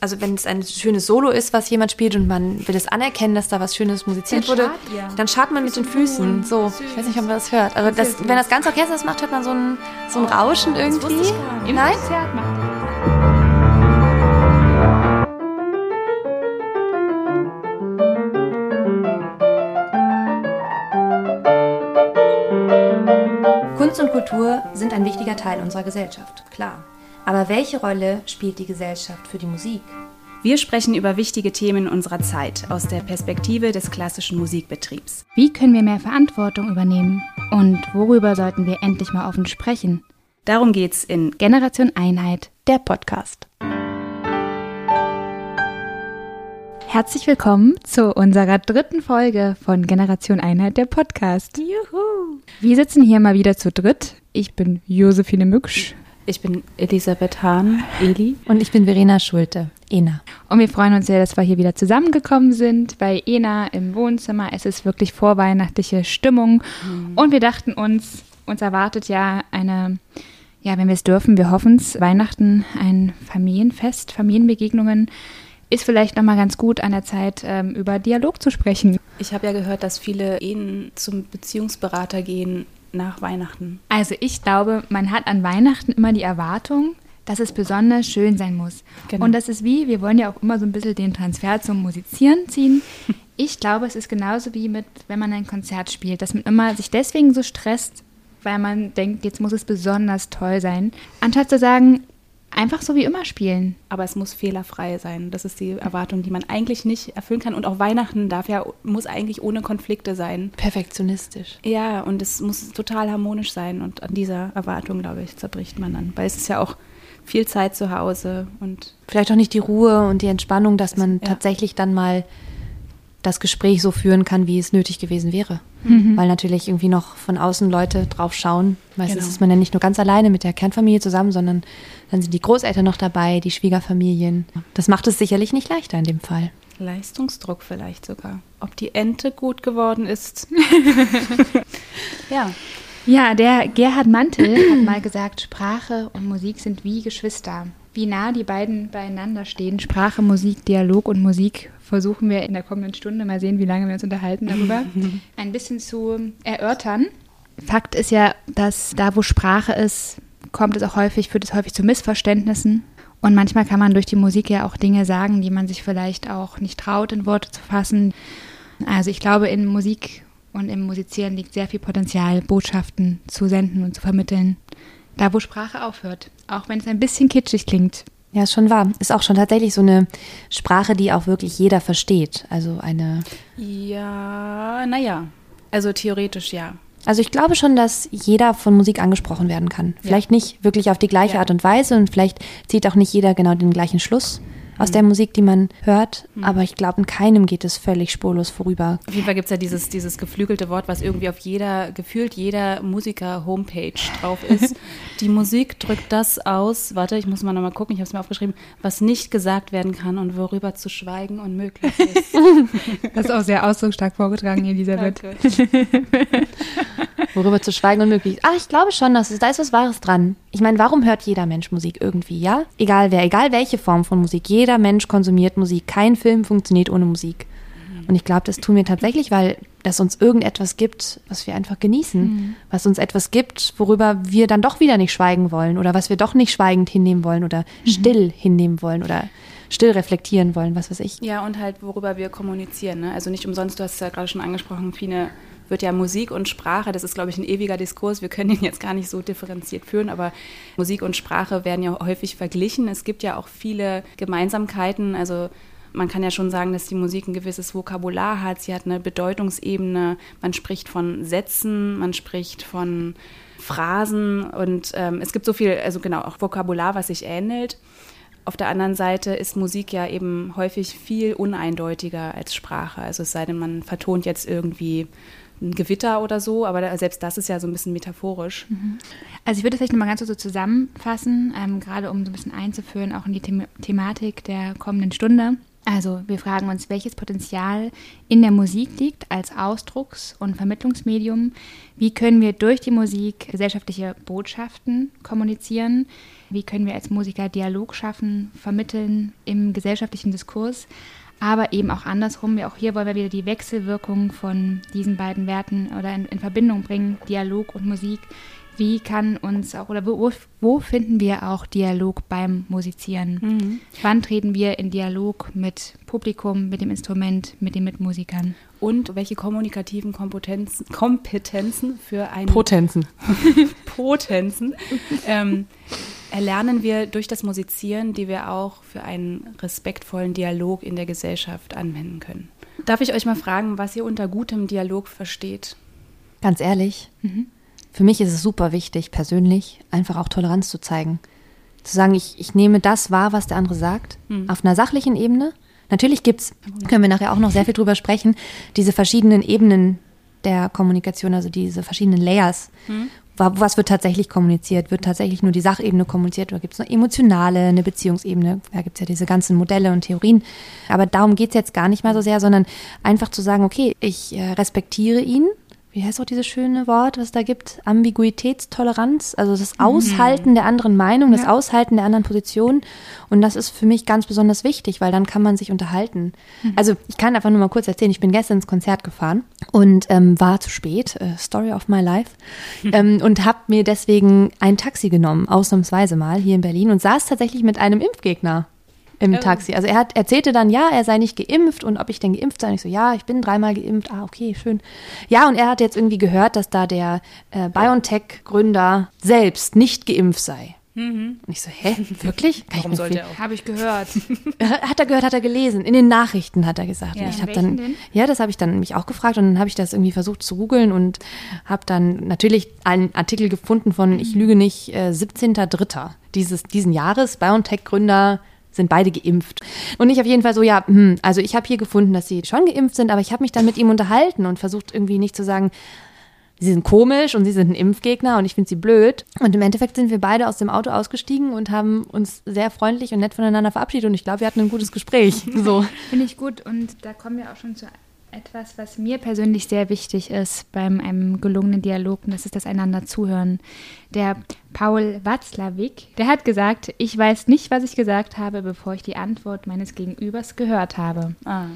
also wenn es ein schönes Solo ist, was jemand spielt und man will es anerkennen, dass da was Schönes musiziert Dann wurde, schart ihr. dann schart man mit den Füßen. So, ich weiß nicht, ob man das hört. Also das, wenn das ganze Orchester das macht, hört man so ein, so ein Rauschen irgendwie. Im Nein? Konzert macht ihr. Kunst und Kultur sind ein wichtiger Teil unserer Gesellschaft, klar. Aber welche Rolle spielt die Gesellschaft für die Musik? Wir sprechen über wichtige Themen unserer Zeit aus der Perspektive des klassischen Musikbetriebs. Wie können wir mehr Verantwortung übernehmen? Und worüber sollten wir endlich mal offen sprechen? Darum geht's in Generation Einheit, der Podcast. Herzlich willkommen zu unserer dritten Folge von Generation Einheit, der Podcast. Juhu! Wir sitzen hier mal wieder zu dritt. Ich bin Josephine Mücksch Ich bin Elisabeth Hahn, Eli. Und ich bin Verena Schulte, Ena. und wir freuen uns sehr, dass wir hier wieder zusammengekommen sind bei Ena im Wohnzimmer. Es ist wirklich vorweihnachtliche Stimmung und wir dachten uns, uns erwartet ja eine, ja, wenn wir es dürfen, wir hoffen es, Weihnachten, ein Familienfest, Familienbegegnungen. Ist vielleicht nochmal ganz gut an der Zeit, ähm, über Dialog zu sprechen. Ich habe ja gehört, dass viele Ehen zum Beziehungsberater gehen nach Weihnachten. Also ich glaube, man hat an Weihnachten immer die Erwartung, dass es besonders schön sein muss. Genau. Und das ist wie, wir wollen ja auch immer so ein bisschen den Transfer zum Musizieren ziehen. Ich glaube, es ist genauso wie mit, wenn man ein Konzert spielt, dass man immer sich deswegen so stresst, weil man denkt, jetzt muss es besonders toll sein, anstatt zu sagen, einfach so wie immer spielen. Aber es muss fehlerfrei sein. Das ist die Erwartung, die man eigentlich nicht erfüllen kann. Und auch Weihnachten darf ja, muss eigentlich ohne Konflikte sein. Perfektionistisch. Ja, und es muss total harmonisch sein. Und an dieser Erwartung, glaube ich, zerbricht man dann. Weil es ist ja auch viel Zeit zu Hause und Vielleicht auch nicht die Ruhe und die Entspannung, dass man Ja. tatsächlich dann mal das Gespräch so führen kann, wie es nötig gewesen wäre. Weil natürlich irgendwie noch von außen Leute drauf schauen. Meistens Genau. ist man ja nicht nur ganz alleine mit der Kernfamilie zusammen, sondern dann sind die Großeltern noch dabei, die Schwiegerfamilien. Das macht es sicherlich nicht leichter in dem Fall. Leistungsdruck vielleicht sogar. Ob die Ente gut geworden ist. ja. Ja, der Gerhard Mantel hat mal gesagt, Sprache und Musik sind wie Geschwister. Wie nah die beiden beieinander stehen, Sprache, Musik, Dialog und Musik, versuchen wir in der kommenden Stunde, mal sehen, wie lange wir uns unterhalten darüber, ein bisschen zu erörtern. Fakt ist ja, dass da, wo Sprache ist, kommt es auch häufig, führt es häufig zu Missverständnissen. Und manchmal kann man durch die Musik ja auch Dinge sagen, die man sich vielleicht auch nicht traut, in Worte zu fassen. Also ich glaube, in Musik und im Musizieren liegt sehr viel Potenzial, Botschaften zu senden und zu vermitteln. Da, wo Sprache aufhört. Auch wenn es ein bisschen kitschig klingt. Ja, ist schon wahr. Ist auch schon tatsächlich so eine Sprache, die auch wirklich jeder versteht. Also eine. Ja, naja. Also theoretisch ja. Also ich glaube schon, dass jeder von Musik angesprochen werden kann. Vielleicht nicht wirklich auf die gleiche Ja. Art und Weise und vielleicht zieht auch nicht jeder genau den gleichen Schluss aus der Musik, die man hört. Aber ich glaube, in keinem geht es völlig spurlos vorüber. Auf jeden Fall gibt es ja dieses, dieses geflügelte Wort, was irgendwie auf jeder, gefühlt jeder Musiker-Homepage drauf ist. Die Musik drückt das aus, warte, ich muss mal nochmal gucken, ich habe es mir aufgeschrieben, was nicht gesagt werden kann und worüber zu schweigen unmöglich ist. Das ist auch sehr ausdrucksstark vorgetragen, Elisabeth. Worüber zu schweigen unmöglich ist. Ach, ich glaube schon, dass es, da ist was Wahres dran. Ich meine, warum hört jeder Mensch Musik irgendwie, ja? Egal wer, egal welche Form von Musik. Jeder Mensch konsumiert Musik. Kein Film funktioniert ohne Musik. Und ich glaube, das tun wir tatsächlich, weil das uns irgendetwas gibt, was wir einfach genießen. Was uns etwas gibt, worüber wir dann doch wieder nicht schweigen wollen oder was wir doch nicht schweigend hinnehmen wollen oder still hinnehmen wollen oder still reflektieren wollen, was weiß ich. Ja, und halt, worüber wir kommunizieren. Ne? Also nicht umsonst, du hast es ja gerade schon angesprochen, Fine, wird ja Musik und Sprache, das ist, glaube ich, ein ewiger Diskurs. Wir können ihn jetzt gar nicht so differenziert führen, aber Musik und Sprache werden ja häufig verglichen. Es gibt ja auch viele Gemeinsamkeiten. Also man kann ja schon sagen, dass die Musik ein gewisses Vokabular hat. Sie hat eine Bedeutungsebene. Man spricht von Sätzen, man spricht von Phrasen und ähm, es gibt so viel, also genau, auch Vokabular, was sich ähnelt. Auf der anderen Seite ist Musik ja eben häufig viel uneindeutiger als Sprache. Also es sei denn, man vertont jetzt irgendwie ein Gewitter oder so, aber selbst das ist ja so ein bisschen metaphorisch. Also ich würde das vielleicht nochmal ganz so zusammenfassen, ähm, gerade um so ein bisschen einzuführen, auch in die The Thematik der kommenden Stunde. Also wir fragen uns, welches Potenzial in der Musik liegt als Ausdrucks- und Vermittlungsmedium. Wie können wir durch die Musik gesellschaftliche Botschaften kommunizieren? Wie können wir als Musiker Dialog schaffen, vermitteln im gesellschaftlichen Diskurs? Aber eben auch andersrum. Auch hier wollen wir wieder die Wechselwirkung von diesen beiden Werten oder in, in Verbindung bringen, Dialog und Musik wie kann uns auch oder wo, wo finden wir auch Dialog beim Musizieren? Mhm. Wann treten wir in Dialog mit Publikum, mit dem Instrument, mit den Mitmusikern? Und welche kommunikativen Kompetenzen, Kompetenzen für ein Potenzen. Potenzen ähm, erlernen wir durch das Musizieren, die wir auch für einen respektvollen Dialog in der Gesellschaft anwenden können. Darf ich euch mal fragen, was ihr unter gutem Dialog versteht? Ganz ehrlich, mhm. Für mich ist es super wichtig, persönlich einfach auch Toleranz zu zeigen. Zu sagen, ich, ich nehme das wahr, was der andere sagt, mhm. auf einer sachlichen Ebene. Natürlich gibt es, können wir nachher auch noch sehr viel drüber sprechen, diese verschiedenen Ebenen der Kommunikation, also diese verschiedenen Layers. Mhm. Was wird tatsächlich kommuniziert? Wird tatsächlich nur die Sachebene kommuniziert oder gibt es eine emotionale, eine Beziehungsebene? Da gibt es ja diese ganzen Modelle und Theorien. Aber darum geht es jetzt gar nicht mal so sehr, sondern einfach zu sagen, okay, ich äh, respektiere ihn, wie heißt auch dieses schöne Wort, was es da gibt? Ambiguitätstoleranz, also das mhm. Aushalten mhm. der anderen Meinung, das ja. Aushalten der anderen Position. Und das ist für mich ganz besonders wichtig, weil dann kann man sich unterhalten. Mhm. Also ich kann einfach nur mal kurz erzählen, ich bin gestern ins Konzert gefahren und ähm, war zu spät, äh, Story of my life, mhm. ähm, und habe mir deswegen ein Taxi genommen, ausnahmsweise mal hier in Berlin und saß tatsächlich mit einem Impfgegner im oh. Taxi. Also er hat, erzählte dann, ja, er sei nicht geimpft und ob ich denn geimpft sei. Und ich so, ja, ich bin dreimal geimpft. Ah, okay, schön. Ja, und er hat jetzt irgendwie gehört, dass da der äh, BioNTech-Gründer selbst nicht geimpft sei. Mhm. Und ich so, hä, wirklich? Kann Warum sollte er auch? Habe ich gehört. hat er gehört, hat er gelesen. In den Nachrichten hat er gesagt. Ja, und ich habe dann, denn? ja, das habe ich dann mich auch gefragt und dann habe ich das irgendwie versucht zu googeln und habe dann natürlich einen Artikel gefunden von, ich lüge nicht, äh, 17.3. dieses diesen Jahres, BioNTech-Gründer sind beide geimpft. Und ich auf jeden Fall so, ja, hm, also ich habe hier gefunden, dass sie schon geimpft sind, aber ich habe mich dann mit ihm unterhalten und versucht irgendwie nicht zu sagen, sie sind komisch und sie sind ein Impfgegner und ich finde sie blöd. Und im Endeffekt sind wir beide aus dem Auto ausgestiegen und haben uns sehr freundlich und nett voneinander verabschiedet und ich glaube, wir hatten ein gutes Gespräch. So. Finde ich gut und da kommen wir auch schon zu etwas, was mir persönlich sehr wichtig ist beim einem gelungenen Dialog, und das ist das einander zuhören. Der Paul Watzlawick, der hat gesagt, ich weiß nicht, was ich gesagt habe, bevor ich die Antwort meines Gegenübers gehört habe. Ah.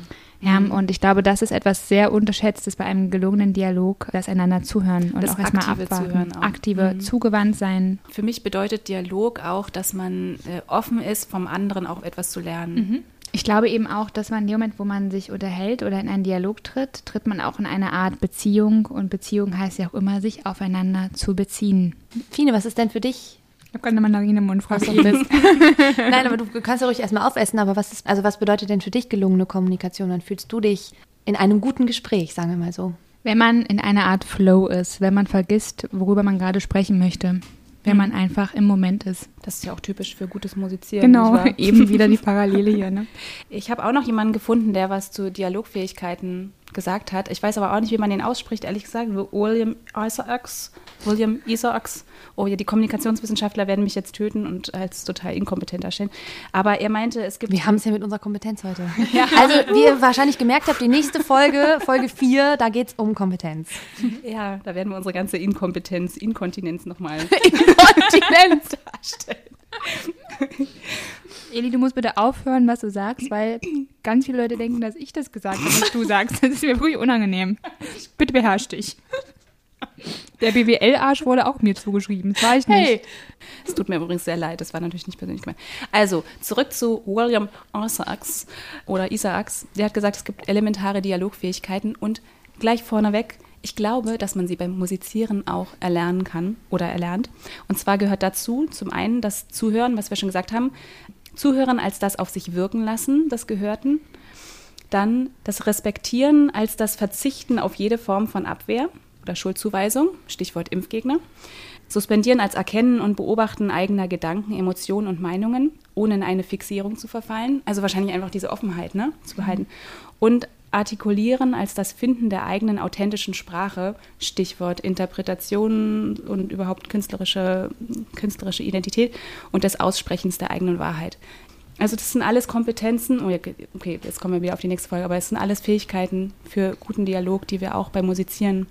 Ja, mhm. und ich glaube, das ist etwas sehr Unterschätztes bei einem gelungenen Dialog, das einander zuhören und das auch erstmal abwarten. Aktive, mhm. zugewandt sein. Für mich bedeutet Dialog auch, dass man äh, offen ist, vom anderen auch etwas zu lernen. Mhm. Ich glaube eben auch, dass man in dem Moment, wo man sich unterhält oder in einen Dialog tritt, tritt man auch in eine Art Beziehung. Und Beziehung heißt ja auch immer, sich aufeinander zu beziehen. Fine, was ist denn für dich? Ich habe keine Mandarine im Mund, Frau Nein, aber du kannst ja ruhig erstmal aufessen. Aber was ist, also was bedeutet denn für dich gelungene Kommunikation? Dann fühlst du dich in einem guten Gespräch, sagen wir mal so. Wenn man in einer Art Flow ist, wenn man vergisst, worüber man gerade sprechen möchte wenn man einfach im Moment ist. Das ist ja auch typisch für gutes Musizieren. Genau, eben wieder die Parallele hier. Ne? Ich habe auch noch jemanden gefunden, der was zu Dialogfähigkeiten gesagt hat. Ich weiß aber auch nicht, wie man den ausspricht, ehrlich gesagt. William Isaacs. William Isaacs. Oh ja, die Kommunikationswissenschaftler werden mich jetzt töten und als total inkompetent erstellen. Aber er meinte, es gibt. Wir haben es ja mit unserer Kompetenz heute. ja. Also, wie ihr wahrscheinlich gemerkt habt, die nächste Folge, Folge 4, da geht es um Kompetenz. Ja, da werden wir unsere ganze Inkompetenz, Inkontinenz nochmal Inkontinenz darstellen. Eli, du musst bitte aufhören, was du sagst, weil ganz viele Leute denken, dass ich das gesagt habe, was du sagst. Das ist mir wirklich unangenehm. Bitte beherrsch dich. Der BWL-Arsch wurde auch mir zugeschrieben. Das war ich nicht. Hey. Es tut mir übrigens sehr leid, das war natürlich nicht persönlich gemeint. Also, zurück zu William Isaacs oder Isaacs. Der hat gesagt, es gibt elementare Dialogfähigkeiten und gleich vorneweg, ich glaube, dass man sie beim Musizieren auch erlernen kann oder erlernt. Und zwar gehört dazu zum einen das Zuhören, was wir schon gesagt haben, Zuhören als das auf sich wirken lassen des Gehörten. Dann das Respektieren als das Verzichten auf jede Form von Abwehr oder Schuldzuweisung, Stichwort Impfgegner. Suspendieren als Erkennen und Beobachten eigener Gedanken, Emotionen und Meinungen, ohne in eine Fixierung zu verfallen. Also wahrscheinlich einfach diese Offenheit ne, zu behalten. Und Artikulieren als das Finden der eigenen authentischen Sprache, Stichwort Interpretation und überhaupt künstlerische, künstlerische Identität und des Aussprechens der eigenen Wahrheit. Also das sind alles Kompetenzen, oh, okay, jetzt kommen wir wieder auf die nächste Folge, aber es sind alles Fähigkeiten für guten Dialog, die wir auch beim Musizieren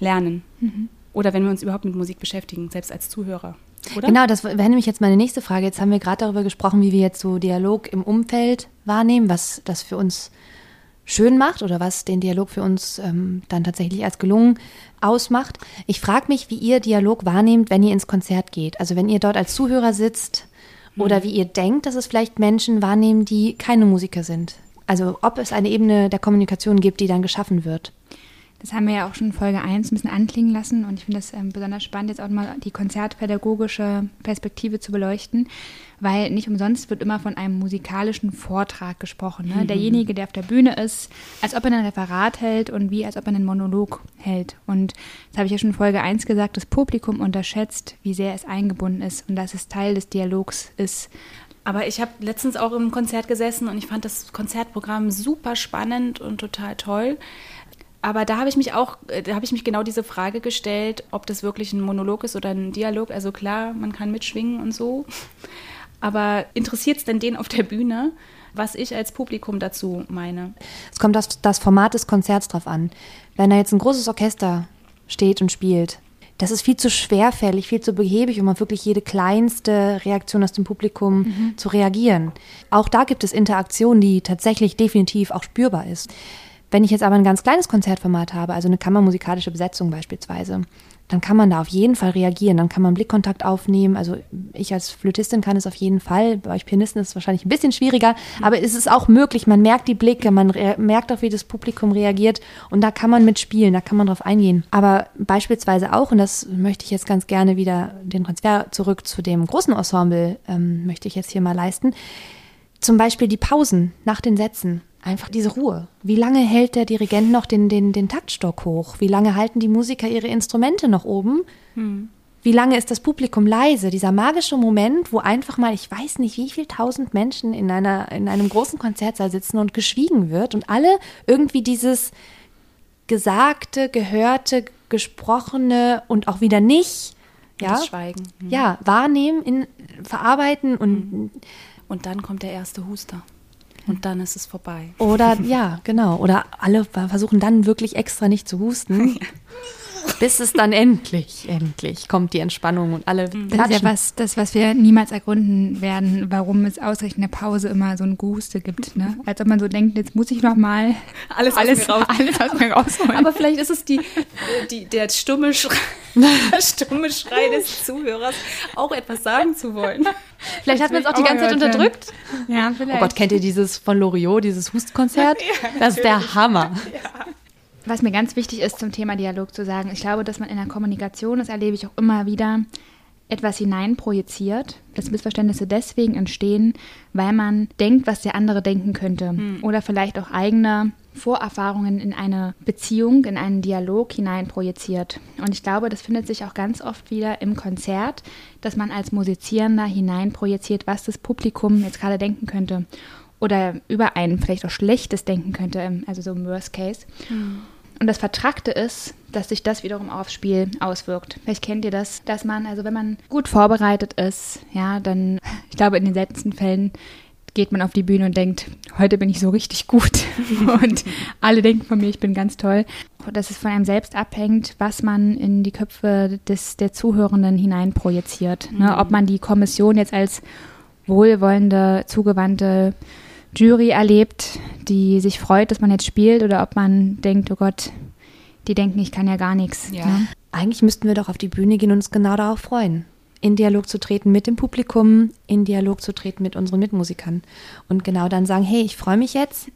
lernen. Mhm. Oder wenn wir uns überhaupt mit Musik beschäftigen, selbst als Zuhörer. Oder? Genau, das wäre nämlich jetzt meine nächste Frage. Jetzt haben wir gerade darüber gesprochen, wie wir jetzt so Dialog im Umfeld wahrnehmen, was das für uns schön macht oder was den Dialog für uns ähm, dann tatsächlich als gelungen ausmacht. Ich frage mich, wie ihr Dialog wahrnehmt, wenn ihr ins Konzert geht. Also wenn ihr dort als Zuhörer sitzt oder wie ihr denkt, dass es vielleicht Menschen wahrnehmen, die keine Musiker sind. Also ob es eine Ebene der Kommunikation gibt, die dann geschaffen wird. Das haben wir ja auch schon in Folge 1 ein bisschen anklingen lassen und ich finde das ähm, besonders spannend, jetzt auch mal die konzertpädagogische Perspektive zu beleuchten, weil nicht umsonst wird immer von einem musikalischen Vortrag gesprochen. Ne? Mhm. Derjenige, der auf der Bühne ist, als ob er ein Referat hält und wie als ob er einen Monolog hält. Und das habe ich ja schon in Folge 1 gesagt, das Publikum unterschätzt, wie sehr es eingebunden ist und dass es Teil des Dialogs ist. Aber ich habe letztens auch im Konzert gesessen und ich fand das Konzertprogramm super spannend und total toll. Aber da habe ich mich auch, äh, da habe ich mich genau diese Frage gestellt, ob das wirklich ein Monolog ist oder ein Dialog. Also klar, man kann mitschwingen und so. Aber interessiert es denn den auf der Bühne, was ich als Publikum dazu meine? Es kommt das, das Format des Konzerts drauf an. Wenn da jetzt ein großes Orchester steht und spielt, das ist viel zu schwerfällig, viel zu behäbig, um auf wirklich jede kleinste Reaktion aus dem Publikum mhm. zu reagieren. Auch da gibt es Interaktion, die tatsächlich definitiv auch spürbar ist. Wenn ich jetzt aber ein ganz kleines Konzertformat habe, also eine kammermusikalische Besetzung beispielsweise, dann kann man da auf jeden Fall reagieren, dann kann man Blickkontakt aufnehmen. Also ich als Flötistin kann es auf jeden Fall, bei euch Pianisten ist es wahrscheinlich ein bisschen schwieriger, aber es ist auch möglich, man merkt die Blicke, man merkt auch, wie das Publikum reagiert. Und da kann man mitspielen, da kann man drauf eingehen. Aber beispielsweise auch, und das möchte ich jetzt ganz gerne wieder den Transfer zurück zu dem großen Ensemble, ähm, möchte ich jetzt hier mal leisten, zum Beispiel die Pausen nach den Sätzen einfach diese Ruhe. Wie lange hält der Dirigent noch den, den, den Taktstock hoch? Wie lange halten die Musiker ihre Instrumente noch oben? Hm. Wie lange ist das Publikum leise? Dieser magische Moment, wo einfach mal, ich weiß nicht, wie viel tausend Menschen in, einer, in einem großen Konzertsaal sitzen und geschwiegen wird und alle irgendwie dieses Gesagte, Gehörte, Gesprochene und auch wieder nicht, ja, das Schweigen. Hm. Ja, wahrnehmen, in, verarbeiten und. Hm. Und dann kommt der erste Huster. Und dann ist es vorbei. Oder ja, genau. Oder alle versuchen dann wirklich extra nicht zu husten. bis es dann endlich, endlich kommt die Entspannung und alle. Mhm. Das ist ja was, das, was wir niemals ergründen werden, warum es ausreichend eine Pause immer so ein Guste gibt. Ne? Als ob man so denkt, jetzt muss ich noch mal alles, alles, aus, alles aus mir rausholen. Aber vielleicht ist es die, die, der stumme Schrei, der stumme Schrei des Zuhörers, auch etwas sagen zu wollen. Vielleicht hat man es auch die ganze Zeit unterdrückt. Ja, vielleicht. Oh Gott, kennt ihr dieses von Loriot, dieses Hustkonzert? Ja, das ist der Hammer. Ja. Was mir ganz wichtig ist zum Thema Dialog zu sagen, ich glaube, dass man in der Kommunikation, das erlebe ich auch immer wieder, etwas hineinprojiziert, dass Missverständnisse deswegen entstehen, weil man denkt, was der andere denken könnte. Hm. Oder vielleicht auch eigene Vorerfahrungen in eine Beziehung, in einen Dialog hineinprojiziert. Und ich glaube, das findet sich auch ganz oft wieder im Konzert, dass man als Musizierender hineinprojiziert, was das Publikum jetzt gerade denken könnte. Oder über ein vielleicht auch schlechtes denken könnte, also so im Worst Case. Hm. Und das Vertrackte ist, dass sich das wiederum aufs Spiel auswirkt. Vielleicht kennt ihr das, dass man, also wenn man gut vorbereitet ist, ja, dann, ich glaube, in den seltensten Fällen geht man auf die Bühne und denkt, heute bin ich so richtig gut. und alle denken von mir, ich bin ganz toll. Dass es von einem selbst abhängt, was man in die Köpfe des, der Zuhörenden hineinprojiziert. Ne? Mhm. Ob man die Kommission jetzt als wohlwollende, zugewandte Jury erlebt, die sich freut, dass man jetzt spielt, oder ob man denkt, oh Gott, die denken, ich kann ja gar nichts. Ja. Ne? Eigentlich müssten wir doch auf die Bühne gehen und uns genau darauf freuen. In Dialog zu treten mit dem Publikum, in Dialog zu treten mit unseren Mitmusikern. Und genau dann sagen, hey, ich freue mich jetzt,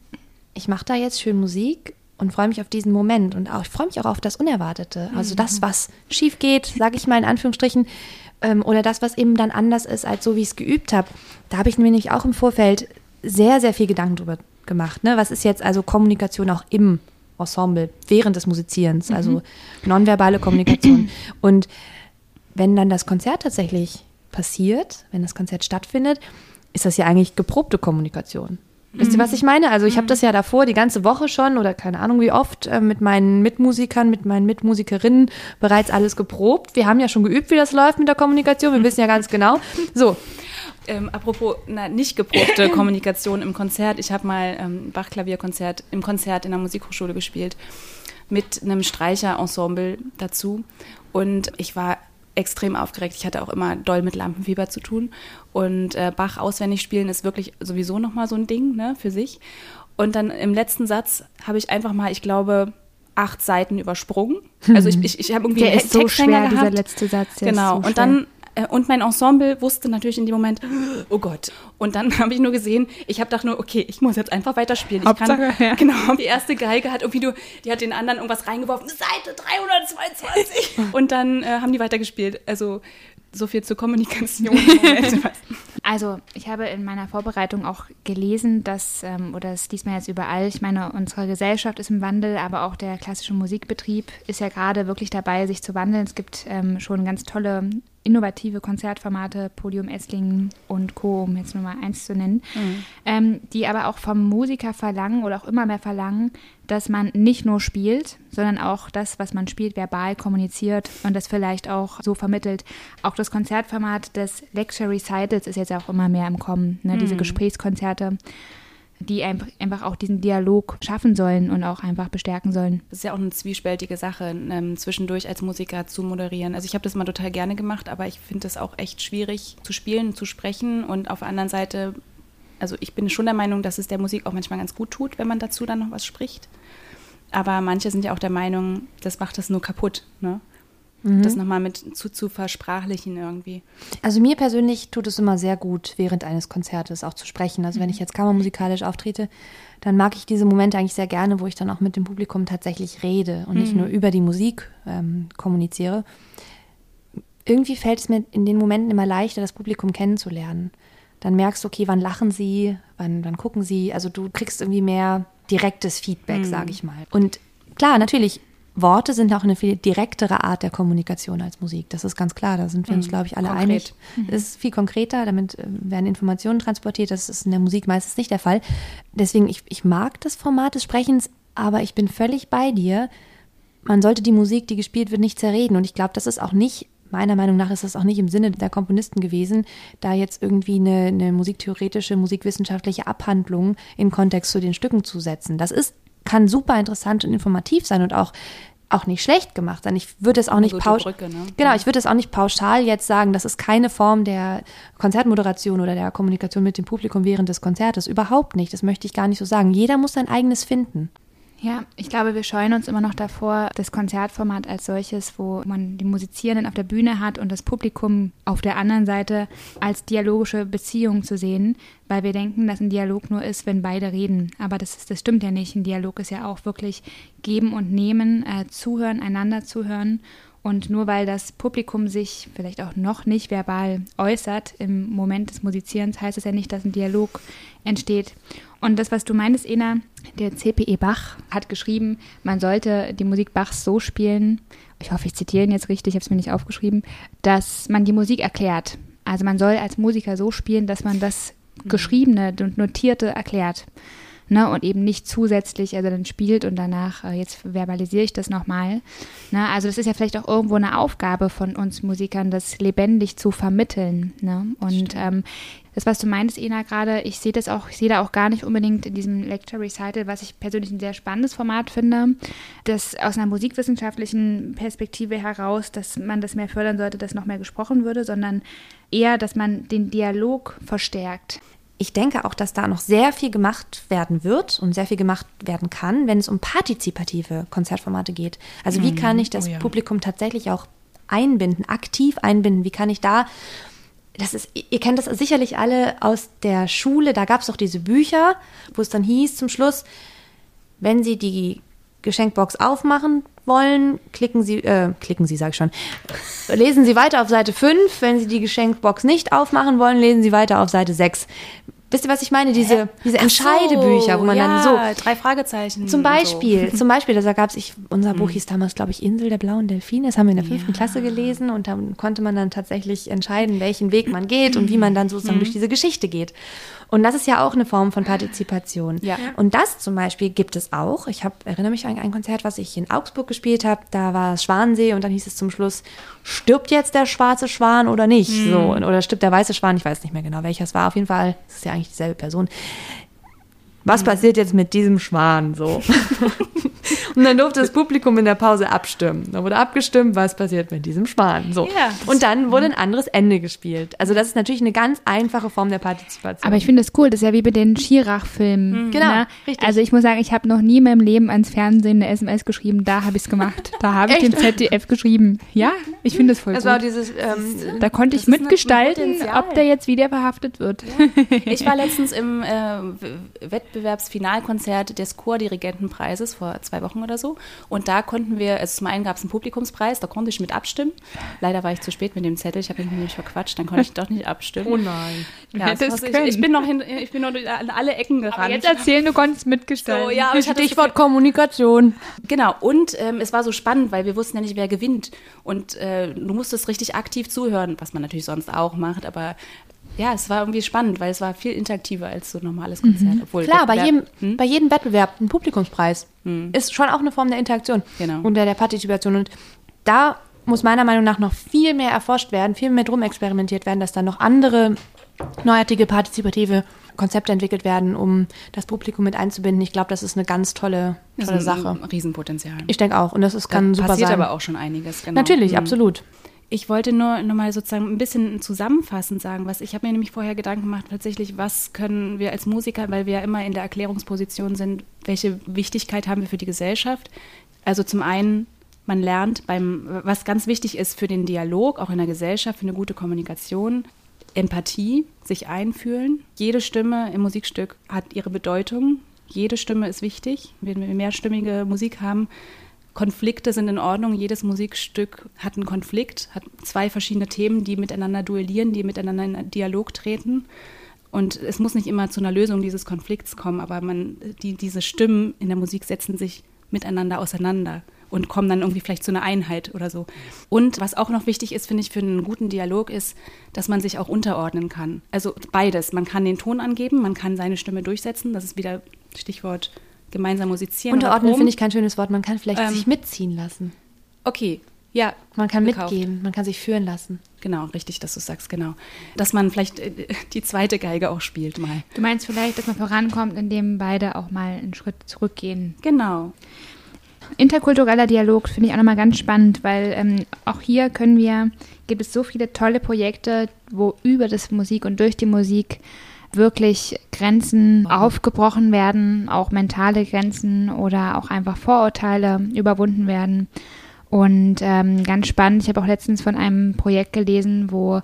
ich mache da jetzt schön Musik und freue mich auf diesen Moment. Und auch, ich freue mich auch auf das Unerwartete. Also das, mhm. was schief geht, sage ich mal in Anführungsstrichen, ähm, oder das, was eben dann anders ist, als so, wie ich es geübt habe. Da habe ich mir nämlich auch im Vorfeld sehr, sehr viel Gedanken drüber gemacht. Ne? Was ist jetzt also Kommunikation auch im Ensemble während des Musizierens, mhm. also nonverbale Kommunikation. Und wenn dann das Konzert tatsächlich passiert, wenn das Konzert stattfindet, ist das ja eigentlich geprobte Kommunikation. Mhm. Wisst ihr, was ich meine? Also ich habe mhm. das ja davor die ganze Woche schon oder keine Ahnung wie oft äh, mit meinen Mitmusikern, mit meinen Mitmusikerinnen bereits alles geprobt. Wir haben ja schon geübt, wie das läuft mit der Kommunikation. Wir wissen ja ganz genau. So, ähm, apropos na, nicht geprobte Kommunikation im Konzert. Ich habe mal ähm, Bach-Klavierkonzert im Konzert in der Musikhochschule gespielt mit einem Streicherensemble dazu. Und ich war extrem aufgeregt. Ich hatte auch immer doll mit Lampenfieber zu tun. Und äh, Bach auswendig spielen ist wirklich sowieso nochmal so ein Ding ne, für sich. Und dann im letzten Satz habe ich einfach mal, ich glaube, acht Seiten übersprungen. Also ich, ich, ich habe irgendwie Der einen ist so schwer, gehabt. dieser letzte Satz. der Genau. So und dann und mein Ensemble wusste natürlich in dem Moment, oh Gott. Und dann habe ich nur gesehen, ich habe gedacht nur, okay, ich muss jetzt einfach weiterspielen. Ich kann, ja. Genau. Die erste Geige hat irgendwie nur, die hat den anderen irgendwas reingeworfen, Seite 322. und dann äh, haben die weitergespielt. Also so viel zur Kommunikation. Also, ich habe in meiner Vorbereitung auch gelesen, dass, ähm, oder das liest man jetzt überall, ich meine, unsere Gesellschaft ist im Wandel, aber auch der klassische Musikbetrieb ist ja gerade wirklich dabei, sich zu wandeln. Es gibt ähm, schon ganz tolle, innovative Konzertformate, Podium Esslingen und Co., um jetzt nur mal eins zu nennen, ähm, die aber auch vom Musiker verlangen oder auch immer mehr verlangen, dass man nicht nur spielt, sondern auch das, was man spielt, verbal kommuniziert und das vielleicht auch so vermittelt. Auch das Konzertformat des Lecture Recitals ist jetzt auch immer mehr im Kommen, ne? diese Gesprächskonzerte, die ein- einfach auch diesen Dialog schaffen sollen und auch einfach bestärken sollen. Das ist ja auch eine zwiespältige Sache, ähm, zwischendurch als Musiker zu moderieren. Also ich habe das mal total gerne gemacht, aber ich finde es auch echt schwierig zu spielen, zu sprechen und auf der anderen Seite, also ich bin schon der Meinung, dass es der Musik auch manchmal ganz gut tut, wenn man dazu dann noch was spricht. Aber manche sind ja auch der Meinung, das macht das nur kaputt, ne? Das nochmal mit zu, zu versprachlichen irgendwie. Also mir persönlich tut es immer sehr gut, während eines Konzertes auch zu sprechen. Also wenn ich jetzt kammermusikalisch auftrete, dann mag ich diese Momente eigentlich sehr gerne, wo ich dann auch mit dem Publikum tatsächlich rede und nicht nur über die Musik ähm, kommuniziere. Irgendwie fällt es mir in den Momenten immer leichter, das Publikum kennenzulernen. Dann merkst du, okay, wann lachen sie, wann, wann gucken sie. Also du kriegst irgendwie mehr direktes Feedback, sage ich mal. Und klar, natürlich, Worte sind auch eine viel direktere Art der Kommunikation als Musik. Das ist ganz klar. Da sind wir uns, glaube ich, alle Konkret. einig. Es ist viel konkreter, damit äh, werden Informationen transportiert. Das ist in der Musik meistens nicht der Fall. Deswegen, ich, ich mag das Format des Sprechens, aber ich bin völlig bei dir. Man sollte die Musik, die gespielt wird, nicht zerreden. Und ich glaube, das ist auch nicht, meiner Meinung nach ist das auch nicht im Sinne der Komponisten gewesen, da jetzt irgendwie eine, eine musiktheoretische, musikwissenschaftliche Abhandlung in Kontext zu den Stücken zu setzen. Das ist, kann super interessant und informativ sein und auch auch nicht schlecht gemacht sein. Ich würde es auch nicht pauschal. Ne? Genau, ich würde es auch nicht pauschal jetzt sagen, das ist keine Form der Konzertmoderation oder der Kommunikation mit dem Publikum während des Konzertes. Überhaupt nicht. Das möchte ich gar nicht so sagen. Jeder muss sein eigenes finden. Ja, ich glaube, wir scheuen uns immer noch davor, das Konzertformat als solches, wo man die Musizierenden auf der Bühne hat und das Publikum auf der anderen Seite als dialogische Beziehung zu sehen, weil wir denken, dass ein Dialog nur ist, wenn beide reden. Aber das, ist, das stimmt ja nicht. Ein Dialog ist ja auch wirklich geben und nehmen, äh, zuhören, einander zuhören. Und nur weil das Publikum sich vielleicht auch noch nicht verbal äußert im Moment des Musizierens, heißt es ja nicht, dass ein Dialog entsteht. Und das, was du meintest, Ena, der CPE Bach hat geschrieben, man sollte die Musik Bachs so spielen, ich hoffe, ich zitiere ihn jetzt richtig, ich habe es mir nicht aufgeschrieben, dass man die Musik erklärt. Also man soll als Musiker so spielen, dass man das Geschriebene und Notierte erklärt. Ne, und eben nicht zusätzlich, also dann spielt und danach, äh, jetzt verbalisiere ich das nochmal. Ne, also das ist ja vielleicht auch irgendwo eine Aufgabe von uns Musikern, das lebendig zu vermitteln. Ne? Und ähm, das, was du meintest, Ena, gerade, ich sehe das auch, ich sehe da auch gar nicht unbedingt in diesem Lecture Recital, was ich persönlich ein sehr spannendes Format finde, das aus einer musikwissenschaftlichen Perspektive heraus, dass man das mehr fördern sollte, dass noch mehr gesprochen würde, sondern eher, dass man den Dialog verstärkt. Ich denke auch, dass da noch sehr viel gemacht werden wird und sehr viel gemacht werden kann, wenn es um partizipative Konzertformate geht. Also wie kann ich das Oh ja. Publikum tatsächlich auch einbinden, aktiv einbinden? Wie kann ich da das ist, ihr kennt das sicherlich alle aus der Schule, da gab es doch diese Bücher, wo es dann hieß zum Schluss, wenn Sie die Geschenkbox aufmachen wollen, klicken Sie, äh, klicken Sie, sag ich schon, lesen Sie weiter auf Seite 5, wenn Sie die Geschenkbox nicht aufmachen wollen, lesen Sie weiter auf Seite 6. Wisst ihr, was ich meine? Diese, diese Entscheidebücher, wo man ja, dann so, drei Fragezeichen. zum Beispiel, zum Beispiel, da gab es, ich, unser. Buch hieß damals, glaube ich, Insel der blauen Delfine. Das haben wir in der fünften Klasse gelesen und dann konnte man dann tatsächlich entscheiden, welchen Weg man geht und wie man dann sozusagen Mhm. durch diese Geschichte geht. Und das ist ja auch eine Form von Partizipation. Ja. Und das zum Beispiel gibt es auch. Ich hab, erinnere mich an ein Konzert, was ich in Augsburg gespielt habe. Da war es Schwansee und dann hieß es zum Schluss, stirbt jetzt der schwarze Schwan oder nicht? Hm. So, oder stirbt der weiße Schwan? Ich weiß nicht mehr genau, welcher es war. Auf jeden Fall, es ist ja eigentlich dieselbe Person. Was passiert jetzt mit diesem Schwan? So. Und dann durfte das Publikum in der Pause abstimmen. Da wurde abgestimmt, was passiert mit diesem Schwan. So. Ja. Und dann wurde ein anderes Ende gespielt. Also das ist natürlich eine ganz einfache Form der Partizipation. Aber ich finde es cool, das ist ja wie bei den Schirach-Filmen. Genau, ne? richtig. Also ich muss sagen, ich habe noch nie in meinem Leben ans Fernsehen eine SMS geschrieben, da habe ich es gemacht. Da habe ich dem ZDF geschrieben. Ja, ich finde es voll das gut. war dieses ähm, da konnte ich mitgestalten, ob der jetzt wieder verhaftet wird. Ich war letztens im äh, Wettbewerbsfinalkonzert des Chordirigentenpreises vor zwei Wochen oder so. Und da konnten wir, also zum einen gab es einen Publikumspreis, da konnte ich mit abstimmen. Leider war ich zu spät mit dem Zettel, ich habe mich nämlich verquatscht, dann konnte ich doch nicht abstimmen. Oh nein. Ja, das ich, ich bin noch hin, ich bin noch an alle Ecken gerannt. Aber jetzt erzählen, du konntest mitgestalten. so, ja, Stichwort Kommunikation. Genau, und ähm, es war so spannend, weil wir wussten ja nicht, wer gewinnt. Und äh, du musstest richtig aktiv zuhören, was man natürlich sonst auch macht, aber ja, es war irgendwie spannend, weil es war viel interaktiver als so ein normales Konzert. Obwohl Klar, bei jedem, Wettbewerb- Hm? bei jedem Wettbewerb ein Publikumspreis ist schon auch eine Form der Interaktion Genau. und der, der Partizipation. Und da muss meiner Meinung nach noch viel mehr erforscht werden, viel mehr drum experimentiert werden, dass da noch andere neuartige partizipative Konzepte entwickelt werden, um das Publikum mit einzubinden. Ich glaube, das ist eine ganz tolle, tolle Sache. Riesenpotenzial. Ich denke auch. Und das ist, kann da super passiert sein. aber auch schon einiges. Genau. Natürlich, Mhm. absolut. Ich wollte nur noch mal sozusagen ein bisschen zusammenfassend sagen, was ich habe mir nämlich vorher Gedanken gemacht, tatsächlich, was können wir als Musiker, weil wir ja immer in der Erklärungsposition sind, welche Wichtigkeit haben wir für die Gesellschaft? Also zum einen, man lernt beim, was ganz wichtig ist für den Dialog, auch in der Gesellschaft, für eine gute Kommunikation, Empathie, sich einfühlen. Jede Stimme im Musikstück hat ihre Bedeutung. Jede Stimme ist wichtig. Wenn wir mehrstimmige Musik haben, Konflikte sind in Ordnung. Jedes Musikstück hat einen Konflikt, hat zwei verschiedene Themen, die miteinander duellieren, die miteinander in Dialog treten. Und es muss nicht immer zu einer Lösung dieses Konflikts kommen, aber man, die, diese Stimmen in der Musik setzen sich miteinander auseinander und kommen dann irgendwie vielleicht zu einer Einheit oder so. Und was auch noch wichtig ist, finde ich, für einen guten Dialog ist, dass man sich auch unterordnen kann. Also beides. Man kann den Ton angeben, man kann seine Stimme durchsetzen. Das ist wieder Stichwort gemeinsam musizieren. Unterordnen finde ich kein schönes Wort. Man kann vielleicht Ähm, sich mitziehen lassen. Okay, ja. Man kann gekauft. mitgehen. Man kann sich führen lassen. Genau, richtig, dass du sagst, genau. Dass man vielleicht äh, die zweite Geige auch spielt mal. Du meinst vielleicht, dass man vorankommt, indem beide auch mal einen Schritt zurückgehen. Genau. Interkultureller Dialog finde ich auch nochmal ganz spannend, weil ähm, auch hier können wir, gibt es so viele tolle Projekte, wo über das Musik und durch die Musik wirklich Grenzen aufgebrochen werden, auch mentale Grenzen oder auch einfach Vorurteile überwunden werden. Und ähm, ganz spannend, ich habe auch letztens von einem Projekt gelesen, wo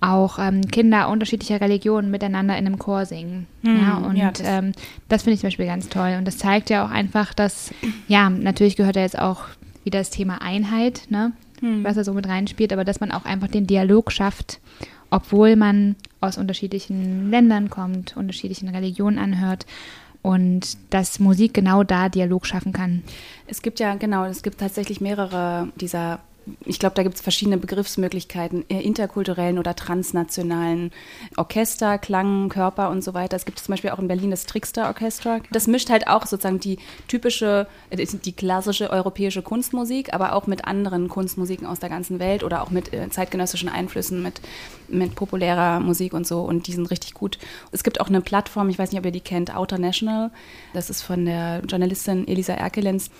auch ähm, Kinder unterschiedlicher Religionen miteinander in einem Chor singen. Hm, ja, und ja, das- ähm, das finde ich zum Beispiel ganz toll. Und das zeigt ja auch einfach, dass, ja, natürlich gehört da jetzt auch wieder das Thema Einheit, ne, Hm. was da so mit reinspielt, aber dass man auch einfach den Dialog schafft, obwohl man aus unterschiedlichen Ländern kommt, unterschiedlichen Religionen anhört und dass Musik genau da Dialog schaffen kann. Es gibt ja, genau, es gibt tatsächlich mehrere dieser, ich glaube, da gibt es verschiedene Begriffsmöglichkeiten, äh, interkulturellen oder transnationalen Orchester, Klang, Körper und so weiter. Es gibt zum Beispiel auch in Berlin das Trickster Orchestra. Das mischt halt auch sozusagen die typische, äh, die klassische europäische Kunstmusik, aber auch mit anderen Kunstmusiken aus der ganzen Welt oder auch mit äh, zeitgenössischen Einflüssen, mit, mit populärer Musik und so. Und die sind richtig gut. Es gibt auch eine Plattform, ich weiß nicht, ob ihr die kennt, Outer National. Das ist von der Journalistin Elisa Erkelenz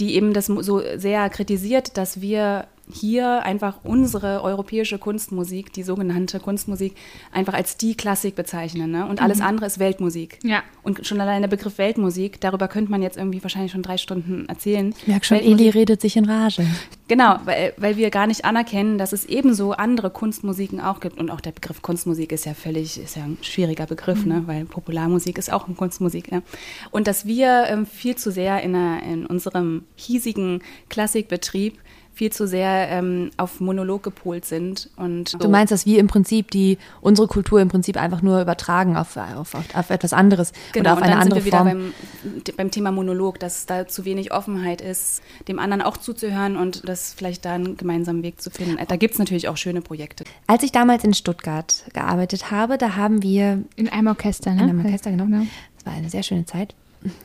die eben das so sehr kritisiert, dass wir hier einfach unsere europäische Kunstmusik, die sogenannte Kunstmusik, einfach als die Klassik bezeichnen. Ne? Und alles andere ist Weltmusik. Ja. Und schon allein der Begriff Weltmusik, darüber könnte man jetzt irgendwie wahrscheinlich schon drei Stunden erzählen. Ich merke schon, Weltmusik- Eli redet sich in Rage. Genau, weil, weil wir gar nicht anerkennen, dass es ebenso andere Kunstmusiken auch gibt. Und auch der Begriff Kunstmusik ist ja völlig, ist ja ein schwieriger Begriff, ne? weil Popularmusik ist auch eine Kunstmusik. Ne? Und dass wir ähm, viel zu sehr in, einer, in unserem hiesigen Klassikbetrieb viel zu sehr ähm, auf Monolog gepolt sind. Und so. Du meinst, dass wir im Prinzip die unsere Kultur im Prinzip einfach nur übertragen auf, auf, auf, auf etwas anderes genau, oder auf und eine dann andere sind wir Form. wieder beim, beim Thema Monolog, dass da zu wenig Offenheit ist, dem anderen auch zuzuhören und das vielleicht da einen gemeinsamen Weg zu finden. Da gibt es natürlich auch schöne Projekte. Als ich damals in Stuttgart gearbeitet habe, da haben wir In einem Orchester, ne? in einem Orchester, genau, das war eine sehr schöne Zeit.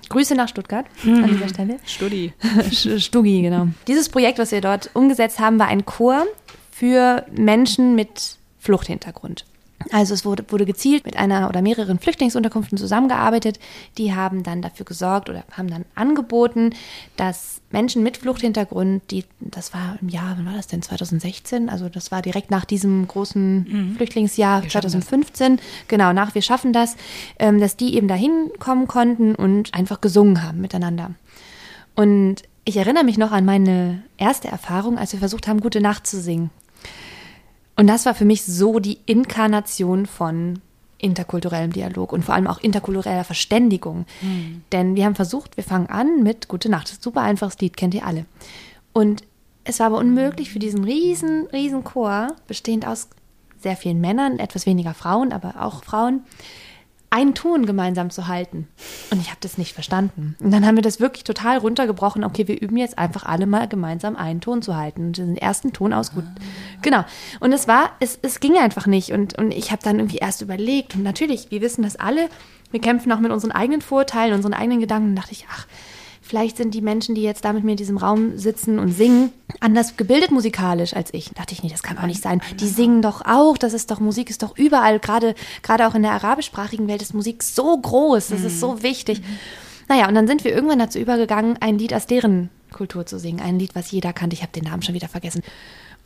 Grüße nach Stuttgart an dieser Stelle. Studi. Stuggi, genau. Dieses Projekt, was wir dort umgesetzt haben, war ein Chor für Menschen mit Fluchthintergrund. Also es wurde, wurde gezielt mit einer oder mehreren Flüchtlingsunterkünften zusammengearbeitet. Die haben dann dafür gesorgt oder haben dann angeboten, dass Menschen mit Fluchthintergrund, die, das war im Jahr, wann war das denn, 2016? Also das war direkt nach diesem großen Flüchtlingsjahr Wir schaffen das. 2015, genau, nach Wir schaffen das, ähm, dass die eben dahin kommen konnten und einfach gesungen haben miteinander. Und ich erinnere mich noch an meine erste Erfahrung, als wir versucht haben, Gute Nacht zu singen. Und das war für mich so die Inkarnation von interkulturellem Dialog und vor allem auch interkultureller Verständigung. Denn wir haben versucht, wir fangen an mit Gute Nacht. Super einfaches Lied, kennt ihr alle. Und es war aber unmöglich für diesen riesen, riesen Chor, bestehend aus sehr vielen Männern, etwas weniger Frauen, aber auch Frauen, einen Ton gemeinsam zu halten. Und ich habe das nicht verstanden. Und dann haben wir das wirklich total runtergebrochen. Okay, wir üben jetzt einfach alle mal gemeinsam einen Ton zu halten. Und den ersten Ton aus gut. Genau. Und es war, es, es ging einfach nicht. Und, und ich habe dann irgendwie erst überlegt. Und natürlich, wir wissen das alle. Wir kämpfen auch mit unseren eigenen Vorurteilen, unseren eigenen Gedanken. Und dachte ich, ach, vielleicht sind die Menschen, die jetzt da mit mir in diesem Raum sitzen und singen, anders gebildet musikalisch als ich. Da dachte ich, nee, das kann auch nicht sein. Die singen doch auch, das ist doch, Musik ist doch überall, gerade, gerade auch in der arabischsprachigen Welt ist Musik so groß, das ist so wichtig. Naja, und dann sind wir irgendwann dazu übergegangen, ein Lied aus deren Kultur zu singen. Ein Lied, was jeder kannte. Ich habe den Namen schon wieder vergessen.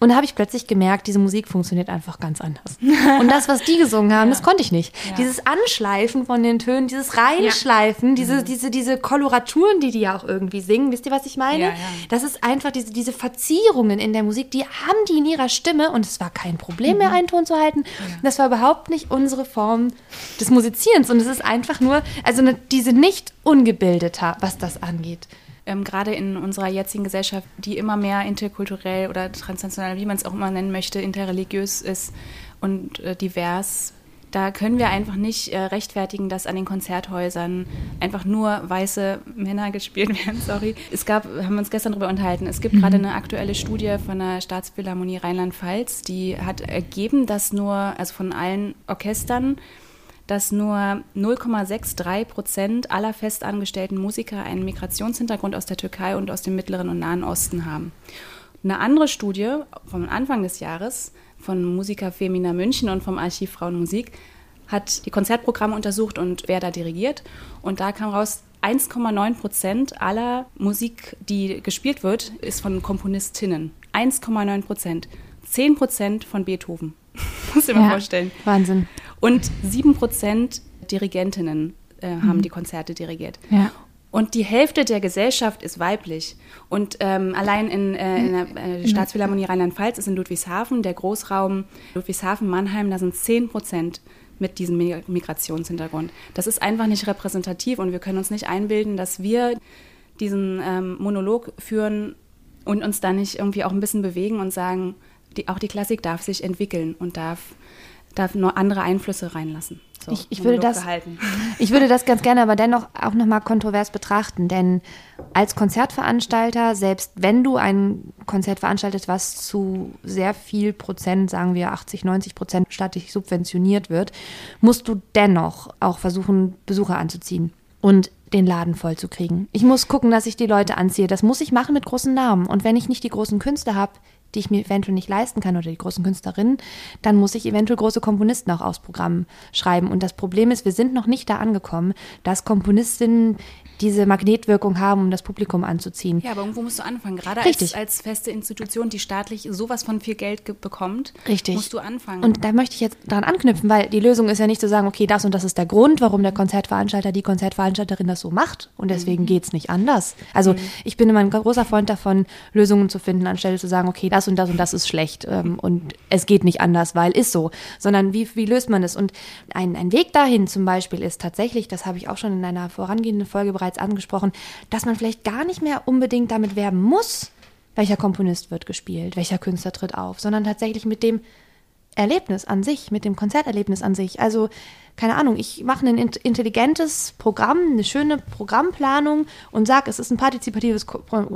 Und da habe ich plötzlich gemerkt, diese Musik funktioniert einfach ganz anders. Und das, was die gesungen haben, das konnte ich nicht. Ja. Dieses Anschleifen von den Tönen, dieses Reinschleifen, diese, diese, diese Koloraturen, die die ja auch irgendwie singen, wisst ihr, was ich meine? Ja, ja. Das ist einfach diese, diese Verzierungen in der Musik, die haben die in ihrer Stimme und es war kein Problem mehr, einen Ton zu halten. Das war überhaupt nicht unsere Form des Musizierens und es ist einfach nur, also eine, diese nicht ungebildeter, was das angeht. Ähm, gerade in unserer jetzigen Gesellschaft, die immer mehr interkulturell oder transnational, wie man es auch immer nennen möchte, interreligiös ist und äh, divers, da können wir einfach nicht äh, rechtfertigen, dass an den Konzerthäusern einfach nur weiße Männer gespielt werden. Sorry. Es gab, haben wir uns gestern darüber unterhalten, es gibt gerade eine aktuelle Studie von der Staatsphilharmonie Rheinland-Pfalz, die hat ergeben, dass nur, also von allen Orchestern, dass nur 0,63 Prozent aller festangestellten Musiker einen Migrationshintergrund aus der Türkei und aus dem Mittleren und Nahen Osten haben. Eine andere Studie vom Anfang des Jahres von Musiker Femina München und vom Archiv Frauenmusik hat die Konzertprogramme untersucht und wer da dirigiert. Und da kam raus, 1,9 Prozent aller Musik, die gespielt wird, ist von Komponistinnen. 1,9 Prozent. 10 Prozent von Beethoven. Muss ich mir Ja. vorstellen. Wahnsinn. Und 7% Dirigentinnen äh, haben die Konzerte dirigiert. Ja. Und die Hälfte der Gesellschaft ist weiblich. Und ähm, allein in, äh, in der äh, Staatsphilharmonie Rheinland-Pfalz ist in Ludwigshafen, der Großraum Ludwigshafen-Mannheim, da sind 10 Prozent mit diesem Mi- Migrationshintergrund. Das ist einfach nicht repräsentativ und wir können uns nicht einbilden, dass wir diesen ähm, Monolog führen und uns da nicht irgendwie auch ein bisschen bewegen und sagen, die, auch die Klassik darf sich entwickeln und darf, darf nur andere Einflüsse reinlassen. So, Ich- ich würde das-. Ich würde das ganz gerne aber dennoch auch nochmal kontrovers betrachten, denn als Konzertveranstalter, selbst wenn du ein Konzert veranstaltest, was zu sehr viel Prozent, sagen wir 80, 90 Prozent staatlich subventioniert wird, musst du dennoch auch versuchen, Besucher anzuziehen und den Laden voll zu kriegen. Ich muss gucken, dass ich die Leute anziehe. Das muss ich machen mit großen Namen. Und wenn ich nicht die großen Künstler habe, die ich mir eventuell nicht leisten kann oder die großen Künstlerinnen, dann muss ich eventuell große Komponisten auch aufs Programm schreiben. Und das Problem ist, wir sind noch nicht da angekommen, dass Komponistinnen diese Magnetwirkung haben, um das Publikum anzuziehen. Ja, aber irgendwo musst du anfangen. Gerade als, Richtig. als feste Institution, die staatlich sowas von viel Geld ge- bekommt, Richtig. musst du anfangen. Und da möchte ich jetzt daran anknüpfen, weil die Lösung ist ja nicht zu sagen, okay, das und das ist der Grund, warum der Konzertveranstalter, die Konzertveranstalterin das so macht und deswegen geht's nicht anders. Also ich bin immer ein großer Freund davon, Lösungen zu finden, anstelle zu sagen, okay, das und das und das ist schlecht ähm, und es geht nicht anders, weil ist so, sondern wie, wie löst man es? Und ein, ein Weg dahin zum Beispiel ist tatsächlich, das habe ich auch schon in einer vorangehenden Folge bereits angesprochen, dass man vielleicht gar nicht mehr unbedingt damit werben muss, welcher Komponist wird gespielt, welcher Künstler tritt auf, sondern tatsächlich mit dem Erlebnis an sich, mit dem Konzerterlebnis an sich. Also, keine Ahnung, ich mache ein intelligentes Programm, eine schöne Programmplanung und sage, es ist ein partizipatives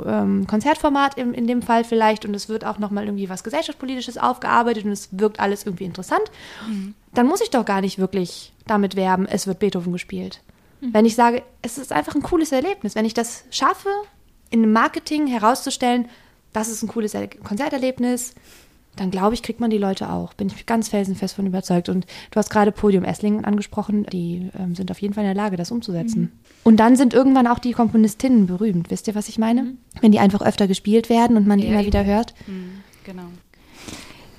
ähm, Konzertformat in, in dem Fall vielleicht und es wird auch nochmal irgendwie was gesellschaftspolitisches aufgearbeitet und es wirkt alles irgendwie interessant. Mhm. Dann muss ich doch gar nicht wirklich damit werben, es wird Beethoven gespielt. Mhm. Wenn ich sage, es ist einfach ein cooles Erlebnis, wenn ich das schaffe, in einem Marketing herauszustellen, das ist ein cooles Konzerterlebnis, dann glaube ich, kriegt man die Leute auch. Bin ich ganz felsenfest von überzeugt. Und du hast gerade Podium Esslingen angesprochen, die ähm, sind auf jeden Fall in der Lage, das umzusetzen. Mhm. Und dann sind irgendwann auch die Komponistinnen berühmt. Wisst ihr, was ich meine? Mhm. Wenn die einfach öfter gespielt werden und man die immer wieder hört. Mhm, genau.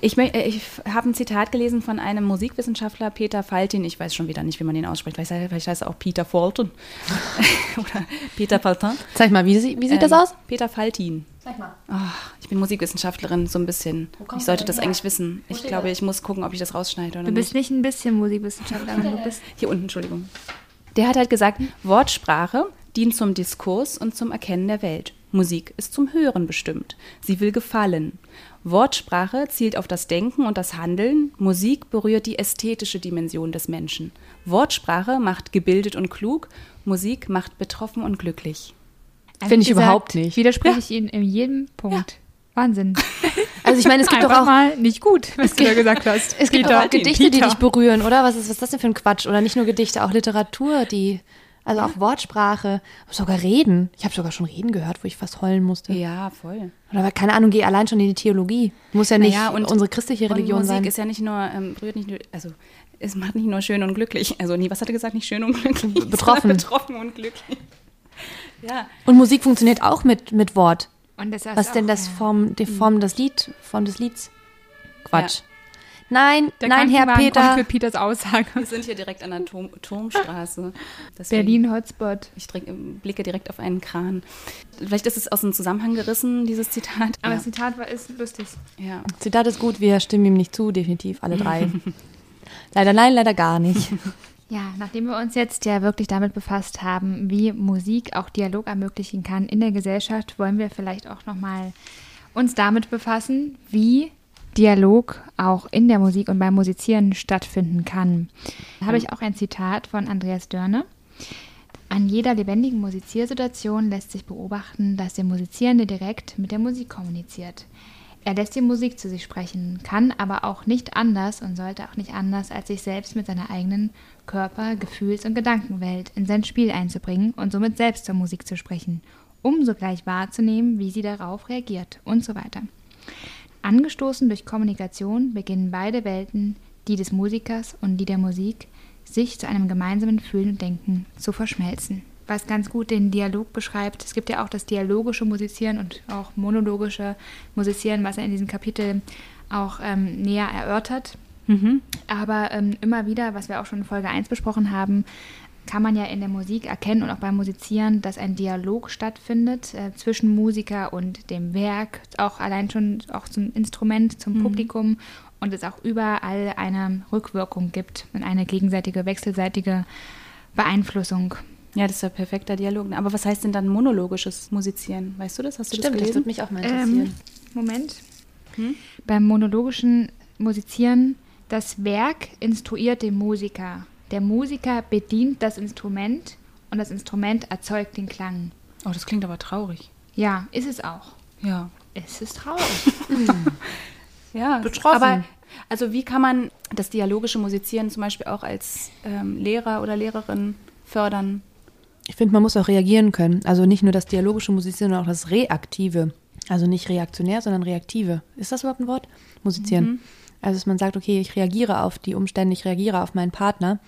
Ich, äh, ich habe ein Zitat gelesen von einem Musikwissenschaftler, Peter Faltin. Ich weiß schon wieder nicht, wie man den ausspricht. Vielleicht, vielleicht heißt er auch Peter Fulton oder Peter Faltin. Zeig mal, wie, wie sieht ähm, das aus? Peter Faltin. Zeig mal. Oh, ich bin Musikwissenschaftlerin, so ein bisschen. Ich sollte das her? eigentlich wissen. Ich glaube, das? ich muss gucken, ob ich das rausschneide oder Du bist nicht, nicht ein bisschen Musikwissenschaftlerin, du bist... Hier unten, Entschuldigung. Der hat halt gesagt, Wortsprache dient zum Diskurs und zum Erkennen der Welt. Musik ist zum Hören bestimmt. Sie will gefallen. Wortsprache zielt auf das Denken und das Handeln, Musik berührt die ästhetische Dimension des Menschen. Wortsprache macht gebildet und klug, Musik macht betroffen und glücklich. Finde ich überhaupt nicht. Widerspreche ja. ich Ihnen in jedem Punkt. Ja. Wahnsinn. Also ich meine, es gibt Einfach doch auch mal nicht gut, was du da gesagt hast. Es gibt Peter. auch Gedichte, Peter. die dich berühren, oder? Was ist, was ist das denn für ein Quatsch? Oder nicht nur Gedichte, auch Literatur, die also auch Wortsprache, sogar Reden. Ich habe sogar schon Reden gehört, wo ich fast heulen musste. Ja, voll. Oder keine Ahnung, geh allein schon in die Theologie. Muss ja nicht naja, und, unsere christliche Religion und Musik sein. ist ja nicht nur, ähm, berührt nicht nur, also es macht nicht nur schön und glücklich. Also nee, was hat er gesagt? Nicht schön und glücklich. Betroffen. Betroffen und glücklich. Ja. Und Musik funktioniert auch mit, mit Wort. Und das was ist denn das Form, die Form des Lied, Form des Lieds? Quatsch. Ja. Nein, der nein, Herr Peter. Für Peters Aussage. Wir sind hier direkt an der Turm, Turmstraße. Berlin Hotspot. Ich blicke direkt auf einen Kran. Vielleicht ist es aus dem Zusammenhang gerissen, dieses Zitat. Aber ja. das Zitat war, ist lustig. Ja. Zitat ist gut, wir stimmen ihm nicht zu, definitiv, alle drei. leider nein, leider gar nicht. Ja, nachdem wir uns jetzt ja wirklich damit befasst haben, wie Musik auch Dialog ermöglichen kann in der Gesellschaft, wollen wir vielleicht auch nochmal uns damit befassen, wie Dialog auch in der Musik und beim Musizieren stattfinden kann. Da habe ich auch ein Zitat von Andreas Dörne. An jeder lebendigen Musiziersituation lässt sich beobachten, dass der Musizierende direkt mit der Musik kommuniziert. Er lässt die Musik zu sich sprechen, kann aber auch nicht anders und sollte auch nicht anders, als sich selbst mit seiner eigenen Körper-, Gefühls- und Gedankenwelt in sein Spiel einzubringen und somit selbst zur Musik zu sprechen, um sogleich wahrzunehmen, wie sie darauf reagiert und so weiter. Angestoßen durch Kommunikation beginnen beide Welten, die des Musikers und die der Musik, sich zu einem gemeinsamen Fühlen und Denken zu verschmelzen. Was ganz gut den Dialog beschreibt. Es gibt ja auch das dialogische Musizieren und auch monologische Musizieren, was er in diesem Kapitel auch ähm, näher erörtert. Mhm. Aber ähm, immer wieder, was wir auch schon in Folge 1 besprochen haben, kann man ja in der Musik erkennen und auch beim Musizieren, dass ein Dialog stattfindet äh, zwischen Musiker und dem Werk, auch allein schon auch zum Instrument, zum mhm. Publikum und es auch überall eine Rückwirkung gibt und eine gegenseitige, wechselseitige Beeinflussung. Ja, das ist ein perfekter Dialog. Aber was heißt denn dann monologisches Musizieren? Weißt du das? Hast du Stimmt, das gelesen? das würde mich auch mal interessieren. Ähm, Moment. Hm? Beim monologischen Musizieren, das Werk instruiert den Musiker. Der Musiker bedient das Instrument und das Instrument erzeugt den Klang. Oh, das klingt aber traurig. Ja, ist es auch. Ja. Es ist traurig. ja, betroffen. Aber also wie kann man das dialogische Musizieren zum Beispiel auch als ähm, Lehrer oder Lehrerin fördern? Ich finde, man muss auch reagieren können. Also nicht nur das dialogische Musizieren, sondern auch das Reaktive. Also nicht reaktionär, sondern reaktive. Ist das überhaupt ein Wort? Musizieren. Mhm. Also dass man sagt, okay, ich reagiere auf die Umstände, ich reagiere auf meinen Partner,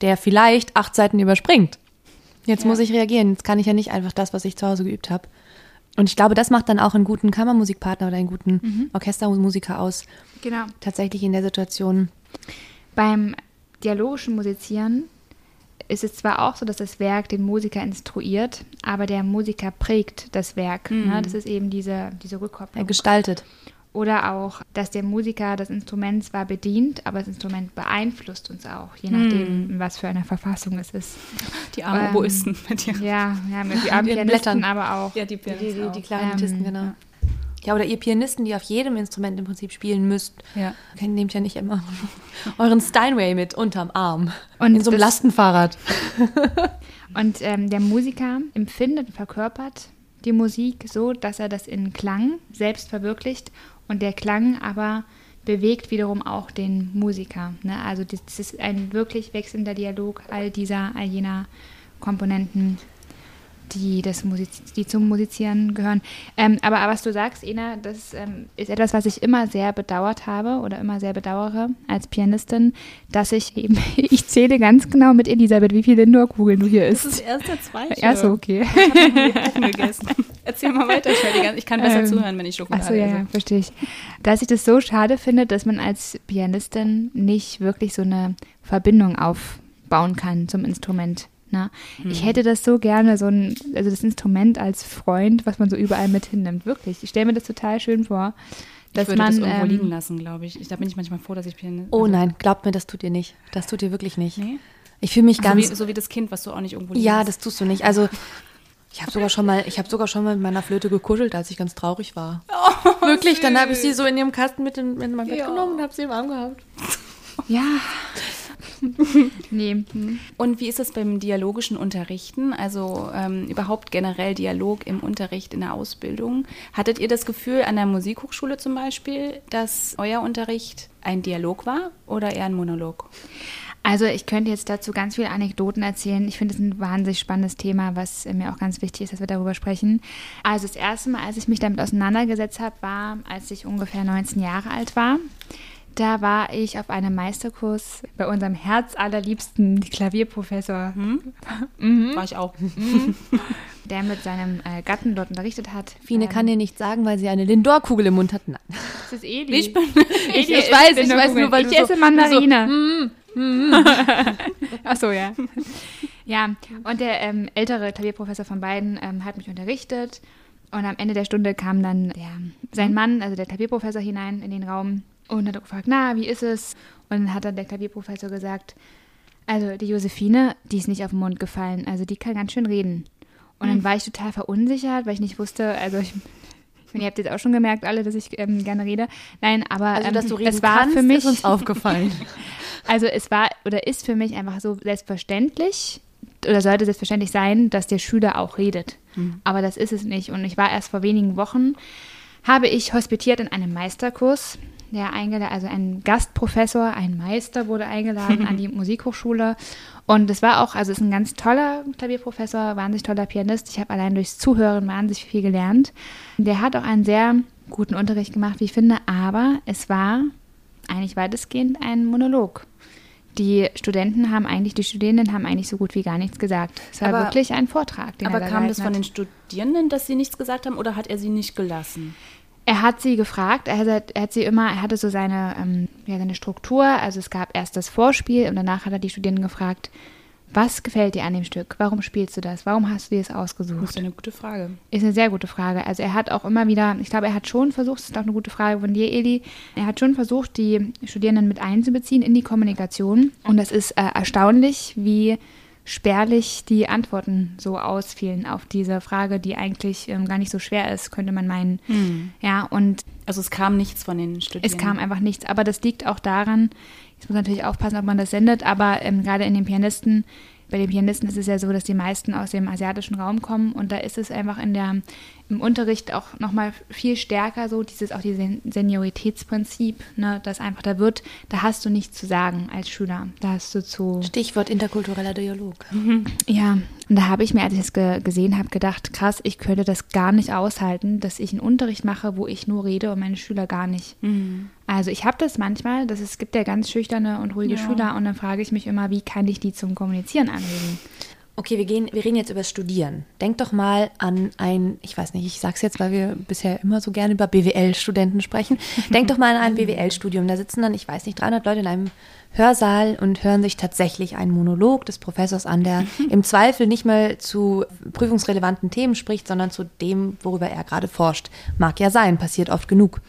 der vielleicht acht Seiten überspringt. Jetzt ja. muss ich reagieren. Jetzt kann ich ja nicht einfach das, was ich zu Hause geübt habe. Und ich glaube, das macht dann auch einen guten Kammermusikpartner oder einen guten mhm. Orchestermusiker aus. Genau. Tatsächlich in der Situation. Beim dialogischen Musizieren ist es zwar auch so, dass das Werk den Musiker instruiert, aber der Musiker prägt das Werk. Ne? Mhm. Ne? Das ist eben diese, diese Rückkopplung. Er gestaltet. Oder auch, dass der Musiker das Instrument zwar bedient, aber das Instrument beeinflusst uns auch, je nachdem, mm. was für eine Verfassung es ist. Die armen ähm, Oboisten mit ihren Ja, ja mit die armen Pianisten, aber auch. Ja, die Pianisten. Die, die, die Klarinettisten, ähm, genau. Ja, oder ihr Pianisten, die auf jedem Instrument im Prinzip spielen müsst. Ja. Nehmt ja nicht immer euren Steinway mit unterm Arm. Und in so einem Lastenfahrrad. Und ähm, der Musiker empfindet und verkörpert die Musik so, dass er das in Klang selbst verwirklicht und der Klang aber bewegt wiederum auch den Musiker. Ne? Also das, ist ein wirklich wechselnder Dialog all dieser, all jener Komponenten, die, das Musiz die zum Musizieren gehören. Ähm, aber, aber was du sagst, Ena, das ähm, ist etwas, was ich immer sehr bedauert habe oder immer sehr bedauere als Pianistin, dass ich eben, ich zähle ganz genau mit Elisabeth, wie viele Lindor-Kugeln du hier isst. erst der zweite. Ja, so, okay. Erzähl mal weiter. Ich kann besser Ähm, zuhören, wenn ich Schokolade Achso, ja, ja, verstehe ich. Dass ich das so schade finde, dass man als Pianistin nicht wirklich so eine Verbindung aufbauen kann zum Instrument. Ne? Hm. Ich hätte das so gerne, so ein, also das Instrument als Freund, was man so überall mit hinnimmt. Wirklich. Ich stelle mir das total schön vor. Dass ich würde man, das irgendwo ähm, liegen lassen, glaube ich. ich. Da bin ich manchmal froh, dass ich Pianist Oh nein, glaubt mir, das tut ihr nicht. Das tut ihr wirklich nicht. Nee? Ich fühle mich So ganz. wie, so wie das Kind, was du auch nicht irgendwo liegen ja, das tust du nicht. Also ich habe sogar schon mal, ich habe sogar schon mal mit meiner Flöte gekuschelt, als ich ganz traurig war. wirklich, dann habe ich sie so in ihrem Kasten mit in, in mein Bett Ja. genommen und habe sie im Arm gehabt. Ja. nee. Und wie ist es beim dialogischen Unterrichten? Also ähm, überhaupt generell Dialog im Unterricht, in der Ausbildung. Hattet ihr das Gefühl an der Musikhochschule zum Beispiel, dass euer Unterricht ein Dialog war oder eher ein Monolog? Also ich könnte jetzt dazu ganz viele Anekdoten erzählen. Ich finde es ein wahnsinnig spannendes Thema, was äh, mir auch ganz wichtig ist, dass wir darüber sprechen. Also das erste Mal, als ich mich damit auseinandergesetzt habe, war, als ich ungefähr 19 Jahre alt war. Da war ich auf einem Meisterkurs bei unserem herzallerliebsten Klavierprofessor, War ich auch. der mit seinem äh, Gatten dort unterrichtet hat. Fine Ähm, kann dir nicht sagen, weil sie eine Lindor-Kugel im Mund hat. Nein. Das ist Eli. Ich bin Ich, ich weiß, ich weiß nur, weil ich du so- esse Mandarine. du Ach so, ja. ja, und der ähm, ältere Klavierprofessor von beiden ähm, hat mich unterrichtet. Und am Ende der Stunde kam dann der, sein Mann, also der Klavierprofessor, hinein in den Raum und hat gefragt, na, wie ist es? Und dann hat dann der Klavierprofessor gesagt, also die Josephine, die ist nicht auf den Mund gefallen, also die kann ganz schön reden. Und dann war ich total verunsichert, weil ich nicht wusste, also ich, ich meine, ihr habt jetzt auch schon gemerkt, alle, dass ich ähm, gerne rede. Nein, aber Also, ähm, dass du reden das war kannst, für mich ist uns aufgefallen. also es war oder ist für mich einfach so selbstverständlich oder sollte selbstverständlich sein, dass der Schüler auch redet. Aber das ist es nicht. Und ich war erst vor wenigen Wochen, habe ich hospitiert in einem Meisterkurs. Der eingeladen, also ein Gastprofessor, ein Meister wurde eingeladen an die Musikhochschule. Und es war auch, also es ist ein ganz toller Klavierprofessor, wahnsinnig toller Pianist. Ich habe allein durchs Zuhören wahnsinnig viel gelernt. Der hat auch einen sehr guten Unterricht gemacht, wie ich finde, aber es war eigentlich weitestgehend ein Monolog. Die Studenten haben eigentlich, die Studierenden haben eigentlich so gut wie gar nichts gesagt. Es war Aber- wirklich ein Vortrag, den Aber er da kam das von hat. den Studierenden, dass sie nichts gesagt haben oder hat er sie nicht gelassen? Er hat sie gefragt, er hat, er hat sie immer, er hatte so seine, ähm, ja, seine Struktur. Also es gab erst das Vorspiel und danach hat er die Studierenden gefragt, was gefällt dir an dem Stück? Warum spielst du das? Warum hast du dir das Das ausgesucht? ist eine gute Frage. Ist eine sehr gute Frage. Also er hat auch immer wieder, ich glaube, er hat schon versucht, das ist auch eine gute Frage von dir, Eli, er hat schon versucht, die Studierenden mit einzubeziehen in die Kommunikation. Und das ist äh, erstaunlich, wie spärlich die Antworten so ausfielen auf diese Frage, die eigentlich ähm, gar nicht so schwer ist, könnte man meinen. Ja, und Also es kam nichts von den Studierenden. es kam einfach nichts. Aber das liegt auch daran, jetzt muss man natürlich aufpassen, ob man das sendet, aber ähm, gerade in den Pianisten, bei den Pianisten ist es ja so, dass die meisten aus dem asiatischen Raum kommen und da ist es einfach in der, im Unterricht auch nochmal viel stärker so, dieses auch dieses Sen Senioritätsprinzip, ne, dass einfach da wird, da hast du nichts zu sagen als Schüler. Da hast du zu Stichwort interkultureller Dialog. ja, und da habe ich mir, als ich es ge gesehen habe, gedacht, krass, ich könnte das gar nicht aushalten, dass ich einen Unterricht mache, wo ich nur rede und meine Schüler gar nicht. Also ich habe das manchmal, dass es gibt ja ganz schüchterne und ruhige Ja. Schüler und dann frage ich mich immer, wie kann ich die zum Kommunizieren anregen? Okay, wir, gehen, wir reden jetzt über das Studieren. Denk doch mal an ein, ich weiß nicht, ich sag's jetzt, weil wir bisher immer so gerne über BWL-Studenten sprechen. Denk doch mal an ein BWL-Studium. Da sitzen dann, ich weiß nicht, 300 Leute in einem Hörsaal und hören sich tatsächlich einen Monolog des Professors an, der im Zweifel nicht mal zu prüfungsrelevanten Themen spricht, sondern zu dem, worüber er gerade forscht. Mag ja sein, passiert oft genug.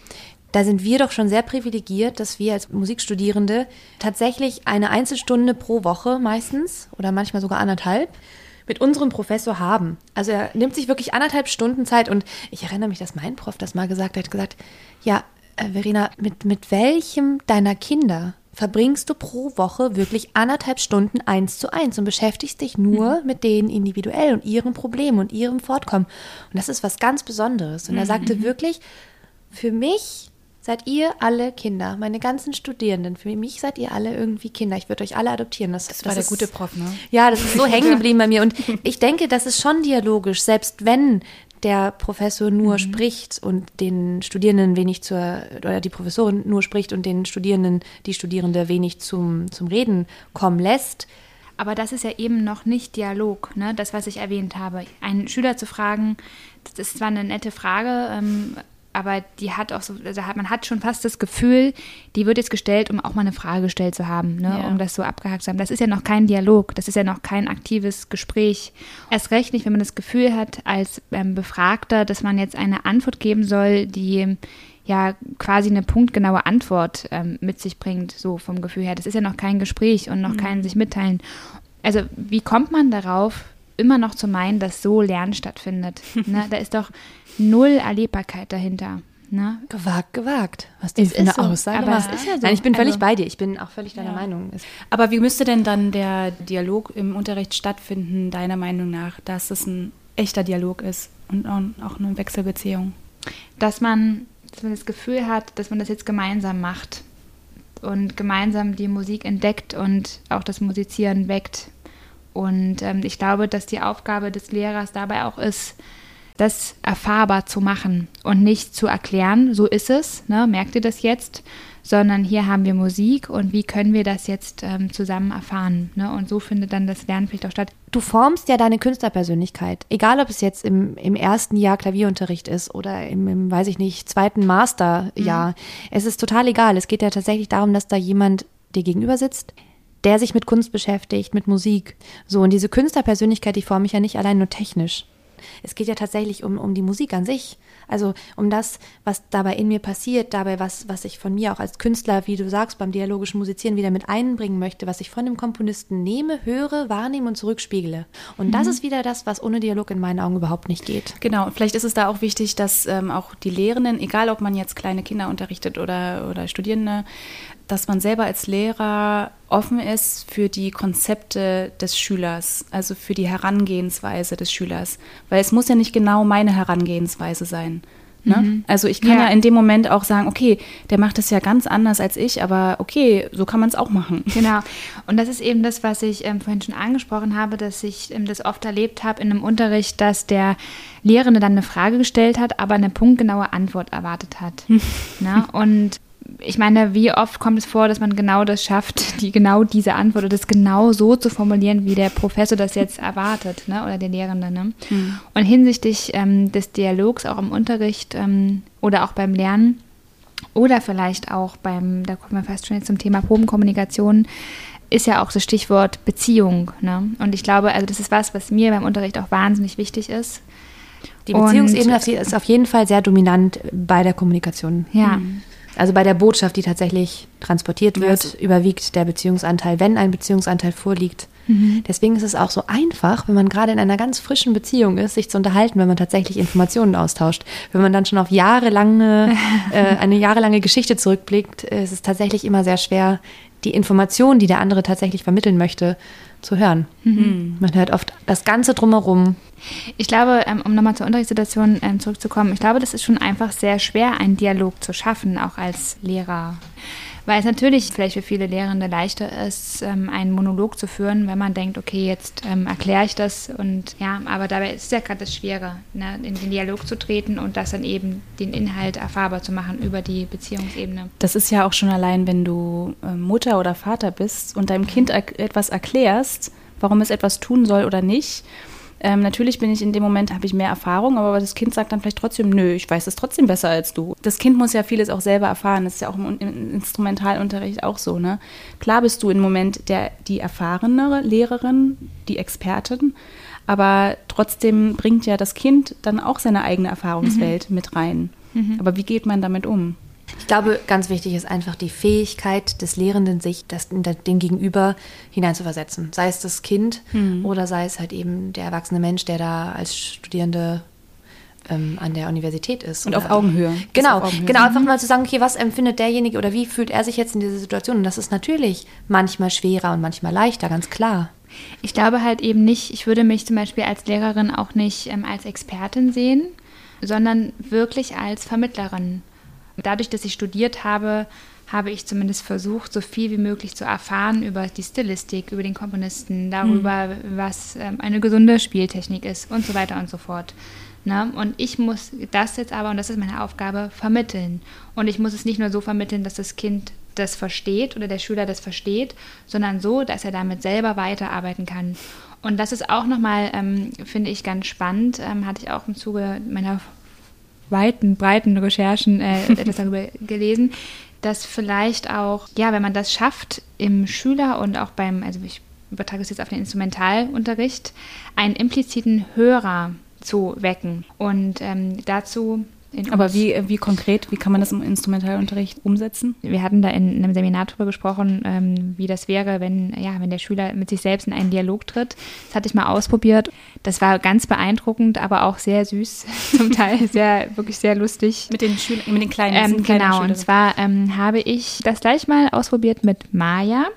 Da sind wir doch schon sehr privilegiert, dass wir als Musikstudierende tatsächlich eine Einzelstunde pro Woche meistens oder manchmal sogar anderthalb mit unserem Professor haben. Also er nimmt sich wirklich anderthalb Stunden Zeit und ich erinnere mich, dass mein Prof das mal gesagt hat, gesagt, ja, äh, Verena, mit, mit welchem deiner Kinder verbringst du pro Woche wirklich anderthalb Stunden eins zu eins und beschäftigst dich nur mhm. mit denen individuell und ihren Problemen und ihrem Fortkommen. Und das ist was ganz Besonderes. Und er sagte mhm. wirklich, für mich seid ihr alle Kinder, meine ganzen Studierenden. Für mich seid ihr alle irgendwie Kinder. Ich würde euch alle adoptieren. Das, das war der gute Prof, ne? Ja, das ist so hängen geblieben bei mir. Und ich denke, das ist schon dialogisch, selbst wenn der Professor nur mhm. spricht und den Studierenden wenig zur, oder die Professorin nur spricht und den Studierenden, die Studierende wenig zum, zum Reden kommen lässt. Aber das ist ja eben noch nicht Dialog, ne? das, was ich erwähnt habe. Einen Schüler zu fragen, das ist zwar eine nette Frage, ähm, aber die hat auch so, also man hat schon fast das Gefühl, die wird jetzt gestellt, um auch mal eine Frage gestellt zu haben, ne, ja. um das so abgehakt zu haben. Das ist ja noch kein Dialog, das ist ja noch kein aktives Gespräch. Erst recht nicht, wenn man das Gefühl hat, als ähm, Befragter, dass man jetzt eine Antwort geben soll, die ja quasi eine punktgenaue Antwort ähm, mit sich bringt, so vom Gefühl her. Das ist ja noch kein Gespräch und noch mhm. kein sich mitteilen. Also wie kommt man darauf, immer noch zu meinen, dass so Lernen stattfindet? ne? Da ist doch null Erlebbarkeit dahinter. Ne? Gewagt, gewagt. Was du für eine so. Aussage Aber es ist ja so. Nein, ich bin völlig also, bei dir. Ich bin auch völlig deiner ja. Meinung. Aber wie müsste denn dann der Dialog im Unterricht stattfinden, deiner Meinung nach, dass es ein echter Dialog ist und auch eine Wechselbeziehung? Dass man, dass man das Gefühl hat, dass man das jetzt gemeinsam macht und gemeinsam die Musik entdeckt und auch das Musizieren weckt. Und ähm, ich glaube, dass die Aufgabe des Lehrers dabei auch ist, das erfahrbar zu machen und nicht zu erklären, so ist es, ne, merkt ihr das jetzt, sondern hier haben wir Musik und wie können wir das jetzt ähm, zusammen erfahren. Ne? Und so findet dann das Lernen vielleicht auch statt. Du formst ja deine Künstlerpersönlichkeit, egal ob es jetzt im, im ersten Jahr Klavierunterricht ist oder im, im weiß ich nicht, zweiten Masterjahr. Mhm. Es ist total egal. Es geht ja tatsächlich darum, dass da jemand dir gegenüber sitzt, der sich mit Kunst beschäftigt, mit Musik. So, und diese Künstlerpersönlichkeit, die forme ich ja nicht allein nur technisch. Es geht ja tatsächlich um, um die Musik an sich. Also um das, was dabei in mir passiert, dabei, was, was ich von mir auch als Künstler, wie du sagst, beim dialogischen Musizieren wieder mit einbringen möchte, was ich von dem Komponisten nehme, höre, wahrnehme und zurückspiegle. Und mhm. das ist wieder das, was ohne Dialog in meinen Augen überhaupt nicht geht. Genau, vielleicht ist es da auch wichtig, dass ähm, auch die Lehrenden, egal ob man jetzt kleine Kinder unterrichtet oder, oder Studierende, dass man selber als Lehrer offen ist für die Konzepte des Schülers, also für die Herangehensweise des Schülers. Weil es muss ja nicht genau meine Herangehensweise sein. Ne? Mhm. Also ich kann ja. ja. in dem Moment auch sagen, okay, der macht das ja ganz anders als ich, aber okay, so kann man es auch machen. Genau. Und das ist eben das, was ich ähm, vorhin schon angesprochen habe, dass ich ähm, das oft erlebt habe in einem Unterricht, dass der Lehrende dann eine Frage gestellt hat, aber eine punktgenaue Antwort erwartet hat. ne? Und ich meine, wie oft kommt es vor, dass man genau das schafft, die genau diese Antwort oder das genau so zu formulieren, wie der Professor das jetzt erwartet, ne? oder der Lehrende. Ne? Mhm. Und hinsichtlich ähm, des Dialogs auch im Unterricht ähm, oder auch beim Lernen oder vielleicht auch beim, da kommen wir fast schon jetzt zum Thema Probenkommunikation, ist ja auch das Stichwort Beziehung. Ne? Und ich glaube, also das ist was, was mir beim Unterricht auch wahnsinnig wichtig ist. Die Beziehungsebene und, ist auf jeden Fall sehr dominant bei der Kommunikation. Ja. Mhm. Also bei der Botschaft, die tatsächlich transportiert wird, also. überwiegt der Beziehungsanteil, wenn ein Beziehungsanteil vorliegt. Mhm. Deswegen ist es auch so einfach, wenn man gerade in einer ganz frischen Beziehung ist, sich zu unterhalten, wenn man tatsächlich Informationen austauscht. Wenn man dann schon auf jahrelange, äh, eine jahrelange Geschichte zurückblickt, ist es tatsächlich immer sehr schwer, die Informationen, die der andere tatsächlich vermitteln möchte, zu hören. Mhm. Man hört oft das Ganze drumherum. Ich glaube, ähm, um nochmal zur Unterrichtssituation ähm, zurückzukommen, ich glaube, das ist schon einfach sehr schwer, einen Dialog zu schaffen, auch als Lehrer. Weil es natürlich vielleicht für viele Lehrende leichter ist, ähm, einen Monolog zu führen, wenn man denkt, okay, jetzt ähm, erkläre ich das und ja, aber dabei ist es ja gerade das Schwere, ne, in den Dialog zu treten und das dann eben den Inhalt erfahrbar zu machen über die Beziehungsebene. Das ist ja auch schon allein, wenn du äh, Mutter oder Vater bist und deinem Kind etwas erklärst, warum es etwas tun soll oder nicht ähm, natürlich bin ich in dem Moment, habe ich mehr Erfahrung, aber das Kind sagt dann vielleicht trotzdem, nö, ich weiß es trotzdem besser als du. Das Kind muss ja vieles auch selber erfahren. Das ist ja auch im, im Instrumentalunterricht auch so. Ne? Klar bist du im Moment der, die erfahrenere Lehrerin, die Expertin, aber trotzdem bringt ja das Kind dann auch seine eigene Erfahrungswelt mhm. mit rein. Mhm. Aber wie geht man damit um? Ich glaube, ganz wichtig ist einfach die Fähigkeit des Lehrenden, sich das, den Gegenüber hineinzuversetzen. Sei es das Kind mhm. oder sei es halt eben der erwachsene Mensch, der da als Studierende ähm, an der Universität ist. Und auf Augenhöhe. Genau, auf Augenhöhe. genau, einfach mal zu sagen, okay, was empfindet derjenige oder wie fühlt er sich jetzt in dieser Situation? Und das ist natürlich manchmal schwerer und manchmal leichter, ganz klar. Ich glaube halt eben nicht, ich würde mich zum Beispiel als Lehrerin auch nicht ähm, als Expertin sehen, sondern wirklich als Vermittlerin. Dadurch, dass ich studiert habe, habe ich zumindest versucht, so viel wie möglich zu erfahren über die Stilistik, über den Komponisten, darüber, mhm. was ähm, eine gesunde Spieltechnik ist und so weiter und so fort. Ne? Und ich muss das jetzt aber, und das ist meine Aufgabe, vermitteln. Und ich muss es nicht nur so vermitteln, dass das Kind das versteht oder der Schüler das versteht, sondern so, dass er damit selber weiterarbeiten kann. Und das ist auch nochmal, ähm, finde ich, ganz spannend, ähm, hatte ich auch im Zuge meiner weiten, breiten Recherchen äh, etwas darüber gelesen, dass vielleicht auch, ja, wenn man das schafft, im Schüler und auch beim, also ich übertrage es jetzt auf den Instrumentalunterricht, einen impliziten Hörer zu wecken. Und ähm, dazu aber wie, wie konkret, wie kann man das im Instrumentalunterricht umsetzen? Wir hatten da in einem Seminar darüber gesprochen, ähm, wie das wäre, wenn, ja, wenn der Schüler mit sich selbst in einen Dialog tritt. Das hatte ich mal ausprobiert. Das war ganz beeindruckend, aber auch sehr süß, zum Teil sehr, wirklich sehr lustig. Mit den Schülern, mit den kleinen, ähm, kleinen Genau, und zwar ähm, habe ich das gleich mal ausprobiert mit Maya.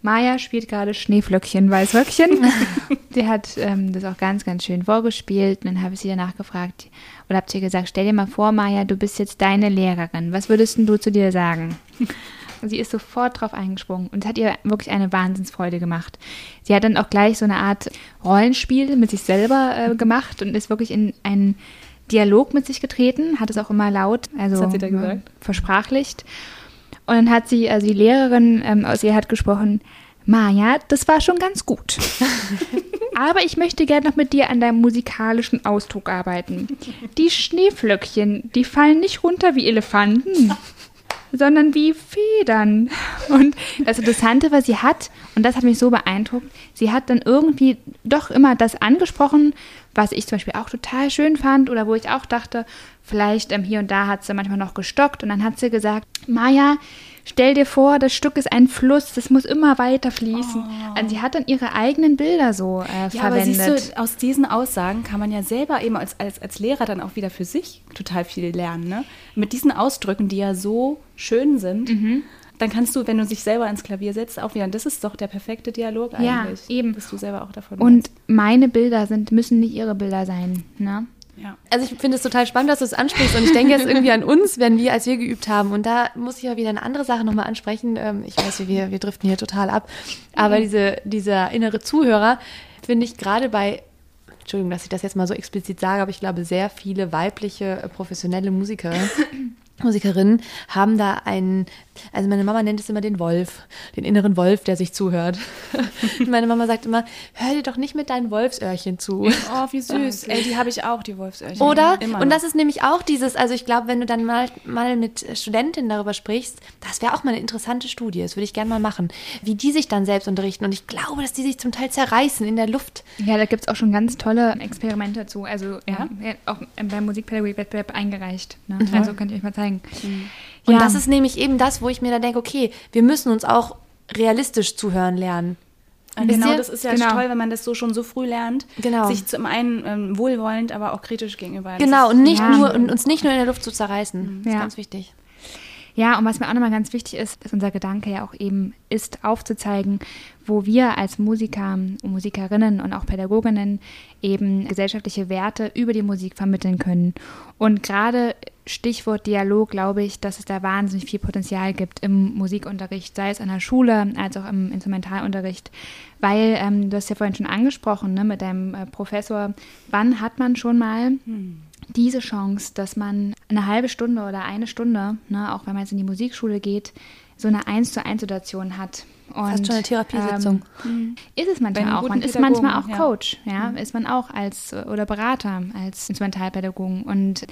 Maja spielt gerade Schneeflöckchen, Weißröckchen. die hat ähm, das auch ganz, ganz schön vorgespielt. Und dann habe ich sie danach gefragt oder habt ihr gesagt, stell dir mal vor, Maja, du bist jetzt deine Lehrerin. Was würdest du zu dir sagen? Sie ist sofort drauf eingesprungen und es hat ihr wirklich eine Wahnsinnsfreude gemacht. Sie hat dann auch gleich so eine Art Rollenspiel mit sich selber äh, gemacht und ist wirklich in einen Dialog mit sich getreten, hat es auch immer laut, also versprachlicht. Und dann hat sie, also die Lehrerin ähm, aus ihr hat gesprochen, Maja, das war schon ganz gut. Aber ich möchte gerne noch mit dir an deinem musikalischen Ausdruck arbeiten. Die Schneeflöckchen, die fallen nicht runter wie Elefanten, sondern wie Federn. Und das Interessante, was sie hat, und das hat mich so beeindruckt, sie hat dann irgendwie doch immer das angesprochen, was ich zum Beispiel auch total schön fand oder wo ich auch dachte, vielleicht ähm, hier und da hat sie manchmal noch gestockt und dann hat sie gesagt, Maja, stell dir vor, das Stück ist ein Fluss, das muss immer weiter fließen. Oh. Also sie hat dann ihre eigenen Bilder so äh, ja, verwendet. Aber siehst du, aus diesen Aussagen kann man ja selber eben als, als, als Lehrer dann auch wieder für sich total viel lernen. Ne? Mit diesen Ausdrücken, die ja so schön sind. Mhm dann kannst du, wenn du dich selber ins Klavier setzt, auch wieder, das ist doch der perfekte Dialog eigentlich. Ja, eben. Dass du selber auch davon Und weißt. meine Bilder sind, müssen nicht ihre Bilder sein, ne? Ja. Also ich finde es total spannend, dass du es ansprichst und ich denke jetzt irgendwie an uns, wenn wir, als wir geübt haben und da muss ich aber wieder eine andere Sache nochmal ansprechen. Ähm, ich weiß, wir, wir driften hier total ab, aber diese, dieser innere Zuhörer finde ich gerade bei Entschuldigung, dass ich das jetzt mal so explizit sage, aber ich glaube, sehr viele weibliche äh, professionelle Musiker Musikerinnen haben da einen, also meine Mama nennt es immer den Wolf, den inneren Wolf, der sich zuhört. meine Mama sagt immer, hör dir doch nicht mit deinen Wolfsöhrchen zu. Oh, wie süß. Ey, die habe ich auch, die Wolfsöhrchen. Oder? Immer und das ist nämlich auch dieses, also ich glaube, wenn du dann mal, mal mit Studentinnen darüber sprichst, das wäre auch mal eine interessante Studie, das würde ich gerne mal machen, wie die sich dann selbst unterrichten. Und ich glaube, dass die sich zum Teil zerreißen in der Luft. Ja, da gibt es auch schon ganz tolle Experimente zu. Also ja, ja auch beim Musikpädagogik-Wettbewerb eingereicht. Ne? Mhm. Also könnt ihr euch mal zeigen zeigen. Mhm. Und ja. das ist nämlich eben das, wo ich mir da denke, okay, wir müssen uns auch realistisch zuhören lernen. Genau, das ist ja genau. toll, wenn man das so schon so früh lernt, genau. sich zum einen ähm, wohlwollend, aber auch kritisch gegenüber. Genau, und nicht ja. nur und uns nicht nur in der Luft zu zerreißen. Das ist ganz wichtig. Ja, und was mir auch nochmal ganz wichtig ist, dass unser Gedanke ja auch eben ist, aufzuzeigen, wo wir als Musiker und Musikerinnen und auch Pädagoginnen eben gesellschaftliche Werte über die Musik vermitteln können. Und gerade Stichwort Dialog glaube ich, dass es da wahnsinnig viel Potenzial gibt im Musikunterricht, sei es an der Schule als auch im Instrumentalunterricht. Weil, ähm, du hast ja vorhin schon angesprochen, ne, mit deinem äh, Professor, wann hat man schon mal hm diese Chance, dass man eine halbe Stunde oder eine Stunde, ne, auch wenn man jetzt in die Musikschule geht, so eine eins zu eins Situation hat. Und, Fast schon eine Therapiesitzung. Ähm, ist es manchmal auch. Man ist manchmal auch Coach, ja, mhm. ist man auch als oder Berater, als Instrumentalpädagogen. Und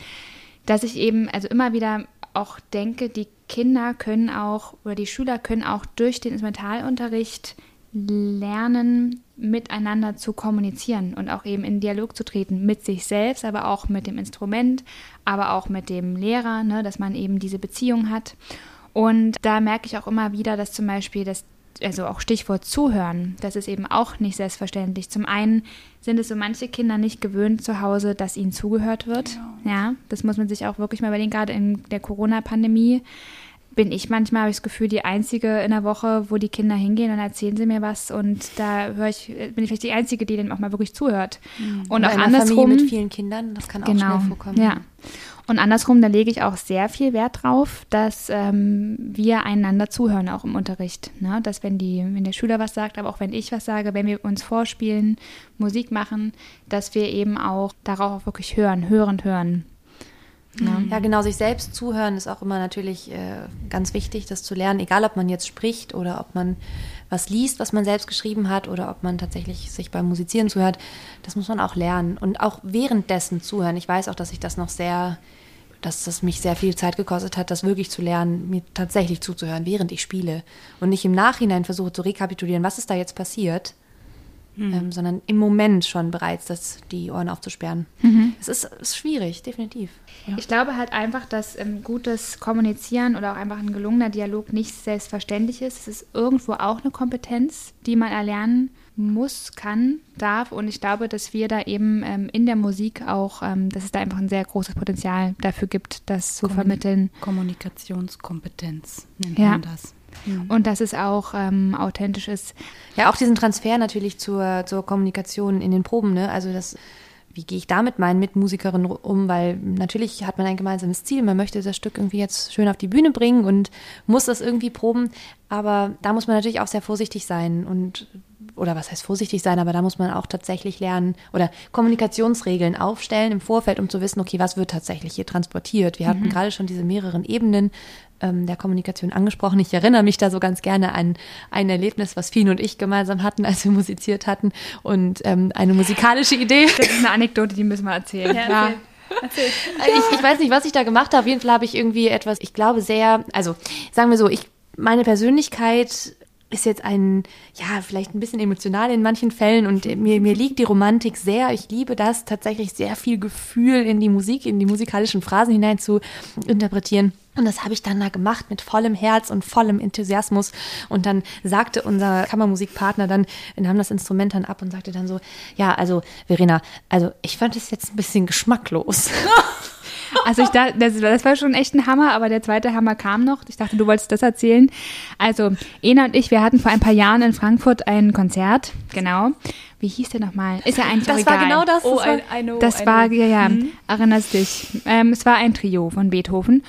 dass ich eben also immer wieder auch denke, die Kinder können auch oder die Schüler können auch durch den Instrumentalunterricht lernen, miteinander zu kommunizieren und auch eben in Dialog zu treten mit sich selbst, aber auch mit dem Instrument, aber auch mit dem Lehrer, ne, dass man eben diese Beziehung hat. Und da merke ich auch immer wieder, dass zum Beispiel das also auch Stichwort Zuhören, das ist eben auch nicht selbstverständlich. Zum einen sind es so manche Kinder nicht gewöhnt zu Hause, dass ihnen zugehört wird. Genau. Ja, das muss man sich auch wirklich mal überlegen, gerade in der Corona-Pandemie bin ich manchmal, habe ich das Gefühl, die Einzige in der Woche, wo die Kinder hingehen und erzählen sie mir was und da höre ich, bin ich vielleicht die Einzige, die denen auch mal wirklich zuhört. Mhm. Und Oder auch andersrum. Familie mit vielen Kindern, das kann auch genau, schnell vorkommen. Ja. Und andersrum, da lege ich auch sehr viel Wert drauf, dass ähm, wir einander zuhören, auch im Unterricht. Ne? Dass wenn, die, wenn der Schüler was sagt, aber auch wenn ich was sage, wenn wir uns vorspielen, Musik machen, dass wir eben auch darauf auch wirklich hören, hörend hören. Ja. ja, genau, sich selbst zuhören ist auch immer natürlich äh, ganz wichtig, das zu lernen, egal ob man jetzt spricht oder ob man was liest, was man selbst geschrieben hat oder ob man tatsächlich sich beim Musizieren zuhört, das muss man auch lernen und auch währenddessen zuhören. Ich weiß auch, dass ich das noch sehr, dass das mich sehr viel Zeit gekostet hat, das wirklich zu lernen, mir tatsächlich zuzuhören, während ich spiele und nicht im Nachhinein versuche zu rekapitulieren, was ist da jetzt passiert mhm. ähm, sondern im Moment schon bereits das, die Ohren aufzusperren. Mhm. Es ist, ist, schwierig, definitiv. Ja. Ich glaube halt einfach, dass ähm, gutes Kommunizieren oder auch einfach ein gelungener Dialog nicht selbstverständlich ist. Es ist irgendwo auch eine Kompetenz, die man erlernen muss, kann, darf. Und ich glaube, dass wir da eben ähm, in der Musik auch, ähm, dass es da einfach ein sehr großes Potenzial dafür gibt, das zu Kommunik vermitteln. Kommunikationskompetenz nennt ja. man das. Mhm. Und dass es auch ähm, authentisch ist. Ja, auch diesen Transfer natürlich zur, zur Kommunikation in den Proben, ne? Also das wie gehe ich da mit meinen Mitmusikerinnen um, weil natürlich hat man ein gemeinsames Ziel, man möchte das Stück irgendwie jetzt schön auf die Bühne bringen und muss das irgendwie proben, aber da muss man natürlich auch sehr vorsichtig sein und oder was heißt vorsichtig sein, aber da muss man auch tatsächlich lernen oder Kommunikationsregeln aufstellen im Vorfeld, um zu wissen, okay, was wird tatsächlich hier transportiert. Wir mhm. hatten gerade schon diese mehreren Ebenen ähm, der Kommunikation angesprochen. Ich erinnere mich da so ganz gerne an ein Erlebnis, was Fien und ich gemeinsam hatten, als wir musiziert hatten und ähm, eine musikalische Idee. Das ist eine Anekdote, die müssen wir erzählen. Ja, ja. Erzähl. Ich, ich, weiß nicht, was ich da gemacht habe. Auf jeden Fall habe ich irgendwie etwas, ich glaube sehr, also sagen wir so, ich meine Persönlichkeit ist jetzt ein, ja, vielleicht ein bisschen emotional in manchen Fällen und mir, mir liegt die Romantik sehr. Ich liebe das, tatsächlich sehr viel Gefühl in die Musik, in die musikalischen Phrasen hinein zu interpretieren. Und das habe ich dann da gemacht mit vollem Herz und vollem Enthusiasmus. Und dann sagte unser Kammermusikpartner dann, wir nahm das Instrument dann ab und sagte dann so, ja, also Verena, also ich fand es jetzt ein bisschen geschmacklos. Also ich dachte, das, das, war schon echt ein Hammer, aber der zweite Hammer kam noch. Ich dachte, du wolltest das erzählen. Also Ena und ich, wir hatten vor ein paar Jahren in Frankfurt ein Konzert, genau. Wie hieß der nochmal? Ist ja ein Das egal. war genau das. Oh, das war, I, I know, das I war ja, ja, mhm. erinnerst dich. Ähm, es war ein Trio von Beethoven,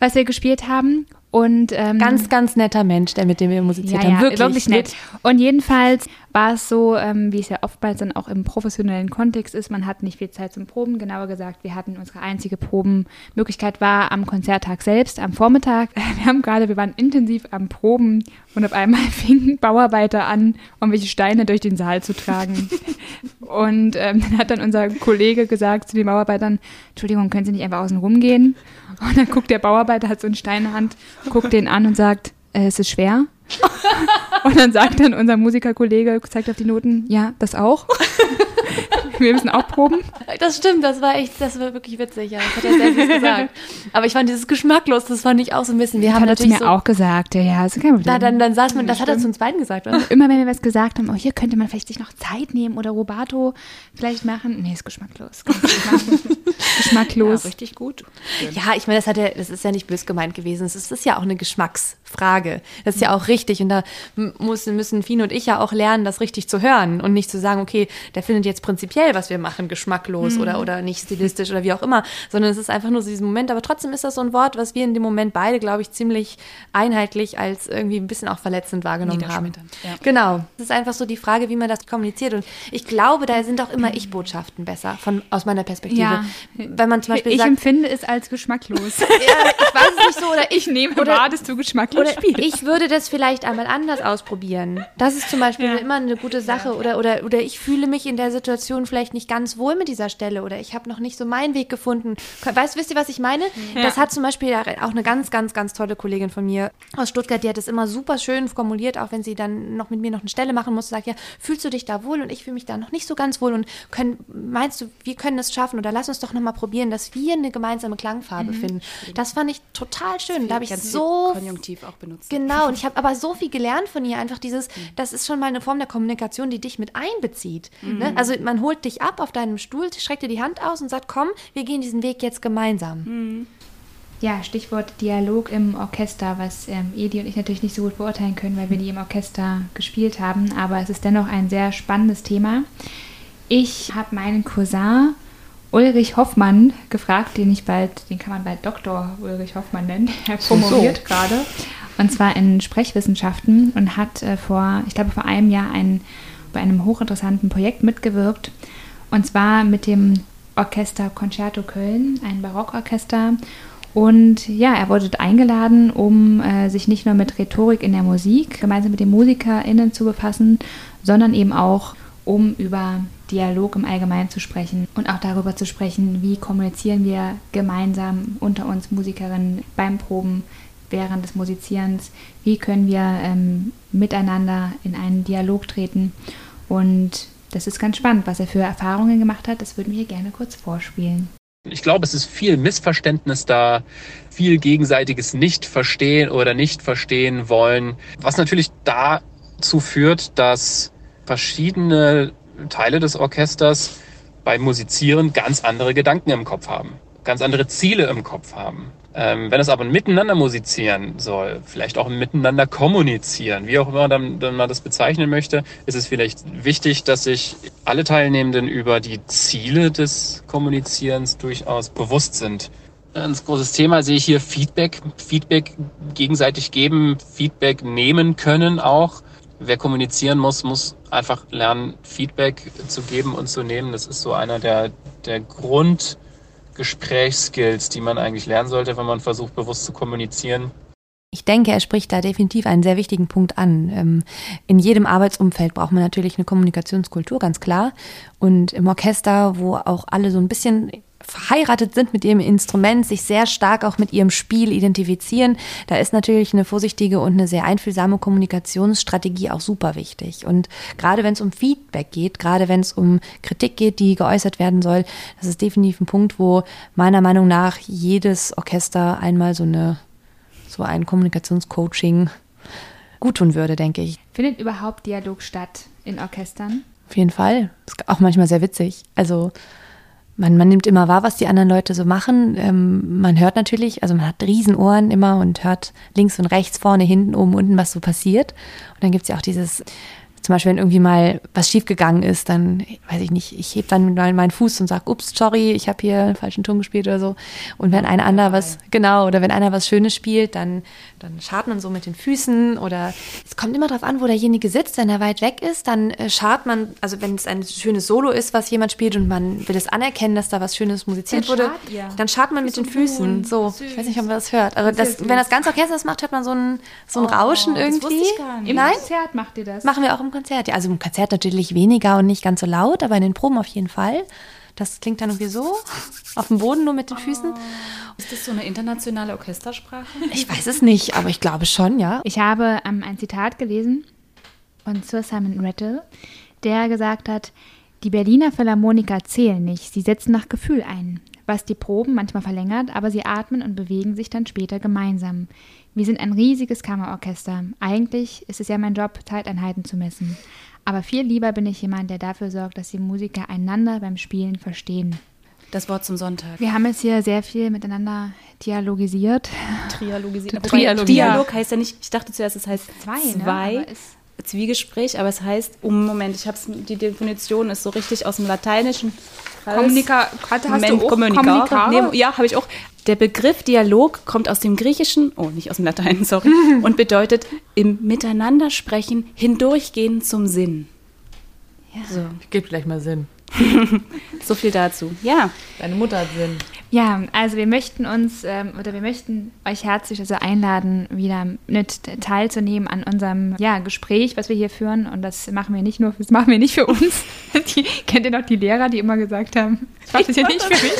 was wir gespielt haben. Und ähm, ganz, ganz netter Mensch, der mit dem wir musiziert ja, haben. Wirklich, wirklich nett. Und jedenfalls war es so, ähm, wie es ja oftmals dann auch im professionellen Kontext ist, man hat nicht viel Zeit zum Proben. Genauer gesagt, wir hatten unsere einzige Probenmöglichkeit war am Konzerttag selbst, am Vormittag. Wir haben gerade, wir waren intensiv am Proben und auf einmal fingen Bauarbeiter an, irgendwelche Steine durch den Saal zu tragen. und ähm, dann hat dann unser Kollege gesagt zu den Bauarbeitern, Entschuldigung, können Sie nicht einfach außen rumgehen? Und dann guckt der Bauarbeiter, hat so einen Stein in der Hand, guckt den an und sagt, äh, es ist schwer. Und dann sagt dann unser Musikerkollege, zeigt auf die Noten, ja, das auch. wir müssen auch proben. Das stimmt, das war echt, das war wirklich witzig, ja. Das hat er selbst gesagt. Aber ich fand dieses geschmacklos, das fand ich auch so ein bisschen. Wir das haben hat er mir so, auch gesagt, ja, ja, ist kein Problem. Na, dann, dann saß man, das hat er zu uns beiden gesagt, oder? Immer wenn wir was gesagt haben, oh, hier könnte man vielleicht sich noch Zeit nehmen oder Robato vielleicht machen. Nee, ist geschmacklos. geschmacklos. Ja, richtig gut. Ja, ich meine, das hat ja, das ist ja nicht bös gemeint gewesen. Es ist, ist ja auch eine Geschmacksfrage. Das ist ja auch richtig. Und da muss, müssen Fien und ich ja auch lernen, das richtig zu hören und nicht zu sagen, okay, der findet jetzt prinzipiell, was wir machen, geschmacklos mhm. oder, oder nicht stilistisch oder wie auch immer, sondern es ist einfach nur so diesen Moment. Aber trotzdem ist das so ein Wort, was wir in dem Moment beide, glaube ich, ziemlich einheitlich als irgendwie ein bisschen auch verletzend wahrgenommen haben. Ja. Genau. Es ist einfach so die Frage, wie man das kommuniziert. Und ich glaube, da sind auch immer Ich-Botschaften besser, von, aus meiner Perspektive. Ja. Wenn man zum Beispiel ich sagt, empfinde es als geschmacklos. ja, ich weiß es nicht so, oder ich nehme oder, wahr, dass du geschmacklos Oder ich würde das vielleicht einmal anders ausprobieren. Das ist zum Beispiel Ja. immer eine gute Sache. Oder, oder, oder ich fühle mich in der Situation vielleicht nicht ganz wohl mit dieser Stelle. Oder ich habe noch nicht so meinen Weg gefunden. Weißt, wisst ihr, was ich meine? Das hat zum Beispiel auch eine ganz, ganz, ganz tolle Kollegin von mir aus Stuttgart, die hat das immer super schön formuliert, auch wenn sie dann noch mit mir noch eine Stelle machen musste, sagt ja, fühlst du dich da wohl? Und ich fühle mich da noch nicht so ganz wohl. Und können, meinst du, wir können das schaffen? Oder lass uns doch nochmal probieren, dass wir eine gemeinsame Klangfarbe finden. Das fand ich total schön. Da habe ich so Konjunktiv auch benutzt. Genau, und ich habe aber so viel gelernt von ihr. Einfach dieses, das ist schon mal eine Form der Kommunikation, die dich mit einbezieht. Ne? Also man holt dich ab auf deinem Stuhl, streckt dir die Hand aus und sagt, komm, wir gehen diesen Weg jetzt gemeinsam. Ja, Stichwort Dialog im Orchester, was ähm, Edi und ich natürlich nicht so gut beurteilen können, weil wir die im Orchester gespielt haben. Aber es ist dennoch ein sehr spannendes Thema. Ich habe meinen Cousin Ulrich Hoffmann gefragt, den ich bald, den kann man bald Dr. Ulrich Hoffmann nennen. Er promoviert gerade. Und zwar in Sprechwissenschaften und hat äh, vor, ich glaube, vor einem Jahr ein, bei einem hochinteressanten Projekt mitgewirkt. Und zwar mit dem Orchester Concerto Köln, ein Barockorchester. Und ja, er wurde eingeladen, um äh, sich nicht nur mit Rhetorik in der Musik gemeinsam mit den MusikerInnen zu befassen, sondern eben auch, um über Dialog im Allgemeinen zu sprechen und auch darüber zu sprechen, wie kommunizieren wir gemeinsam unter uns Musikerinnen beim Proben, während des Musizierens, wie können wir ähm, miteinander in einen Dialog treten. Und das ist ganz spannend, was er für Erfahrungen gemacht hat. Das würden wir gerne kurz vorspielen. Ich glaube, es ist viel Missverständnis da, viel gegenseitiges Nicht-Verstehen oder Nicht-Verstehen wollen, was natürlich dazu führt, dass verschiedene Teile des Orchesters beim Musizieren ganz andere Gedanken im Kopf haben, ganz andere Ziele im Kopf haben. Ähm, wenn es aber ein Miteinander musizieren soll, vielleicht auch ein Miteinander kommunizieren, wie auch immer dann, dann man das bezeichnen möchte, ist es vielleicht wichtig, dass sich alle Teilnehmenden über die Ziele des Kommunizierens durchaus bewusst sind. Ein großes Thema sehe ich hier Feedback, Feedback gegenseitig geben, Feedback nehmen können auch. Wer kommunizieren muss, muss einfach lernen, Feedback zu geben und zu nehmen. Das ist so einer der, der Grund, Gesprächsskills, die man eigentlich lernen sollte, wenn man versucht, bewusst zu kommunizieren. Ich denke, er spricht da definitiv einen sehr wichtigen Punkt an. Ähm, In jedem Arbeitsumfeld braucht man natürlich eine Kommunikationskultur, ganz klar. Und im Orchester, wo auch alle so ein bisschen verheiratet sind mit ihrem Instrument, sich sehr stark auch mit ihrem Spiel identifizieren, da ist natürlich eine vorsichtige und eine sehr einfühlsame Kommunikationsstrategie auch super wichtig. Und gerade wenn es um Feedback geht, gerade wenn es um Kritik geht, die geäußert werden soll, das ist definitiv ein Punkt, wo meiner Meinung nach jedes Orchester einmal so eine so ein Kommunikationscoaching gut tun würde, denke ich. Findet überhaupt Dialog statt in Orchestern? Auf jeden Fall. Ist auch manchmal sehr witzig. Also man, man nimmt immer wahr, was die anderen Leute so machen. Ähm, man hört natürlich, also man hat Riesenohren immer und hört links und rechts, vorne, hinten, oben, unten, was so passiert. Und dann gibt's ja auch dieses, zum Beispiel, wenn irgendwie mal was schiefgegangen ist, dann, weiß ich nicht, ich heb dann mal meinen Fuß und sag, ups, sorry, ich habe hier einen falschen Ton gespielt oder so. Und wenn einer anderer was, genau, oder wenn einer was Schönes spielt, dann, dann scharrt man so mit den Füßen oder es kommt immer darauf an, wo derjenige sitzt. Wenn er weit weg ist, dann äh, scharrt man, also wenn es ein schönes Solo ist, was jemand spielt und man will es anerkennen, dass da was Schönes musiziert Dann wurde, scharrt ihr. dann scharrt man mit so den ein Füßen. So, Süß. ich weiß nicht, ob man das hört. Also Sehr das, wenn das ganze Orchester das macht, hört man so ein, so ein Rauschen Oh, das irgendwie. wusste ich gar nicht. Im Nein? Konzert macht ihr das? Machen wir auch im Konzert. Ja, also im Konzert natürlich weniger und nicht ganz so laut, aber in den Proben auf jeden Fall. Das klingt dann irgendwie so, auf dem Boden nur mit den Füßen. Ist das so eine internationale Orchestersprache? Ich weiß es nicht, aber ich glaube schon, ja. Ich habe ähm, ein Zitat gelesen von Sir Simon Rattle, der gesagt hat, die Berliner Philharmoniker zählen nicht, sie setzen nach Gefühl ein, was die Proben manchmal verlängert, aber sie atmen und bewegen sich dann später gemeinsam. Wir sind ein riesiges Kammerorchester. Eigentlich ist es ja mein Job, Zeiteinheiten zu messen. Aber viel lieber bin ich jemand, der dafür sorgt, dass die Musiker einander beim Spielen verstehen. Das Wort zum Sonntag. Wir haben jetzt hier sehr viel miteinander dialogisiert. Trialogisieren. Trialogisieren. Dialog heißt ja nicht, ich dachte zuerst, es heißt Zwei, ne? zwei Aber ist- Zwiegespräch, aber es heißt, um Moment, ich habe die Definition ist so richtig aus dem Lateinischen. Kommunika- hast du Moment, auch Kommunikare? Nee, ja, habe ich auch. Der Begriff Dialog kommt aus dem Griechischen, oh, nicht aus dem Latein, sorry, und bedeutet im Miteinander sprechen, hindurchgehen zum Sinn. So, Gibt vielleicht mal Sinn. so viel dazu. Ja, Deine Mutter hat Sinn. Ja, also wir möchten uns ähm, oder wir möchten euch herzlich also einladen, wieder mit teilzunehmen an unserem ja, Gespräch, was wir hier führen. Und das machen wir nicht nur, das machen wir nicht für uns. Die, kennt ihr noch die Lehrer, die immer gesagt haben, das macht das ja nicht für mich.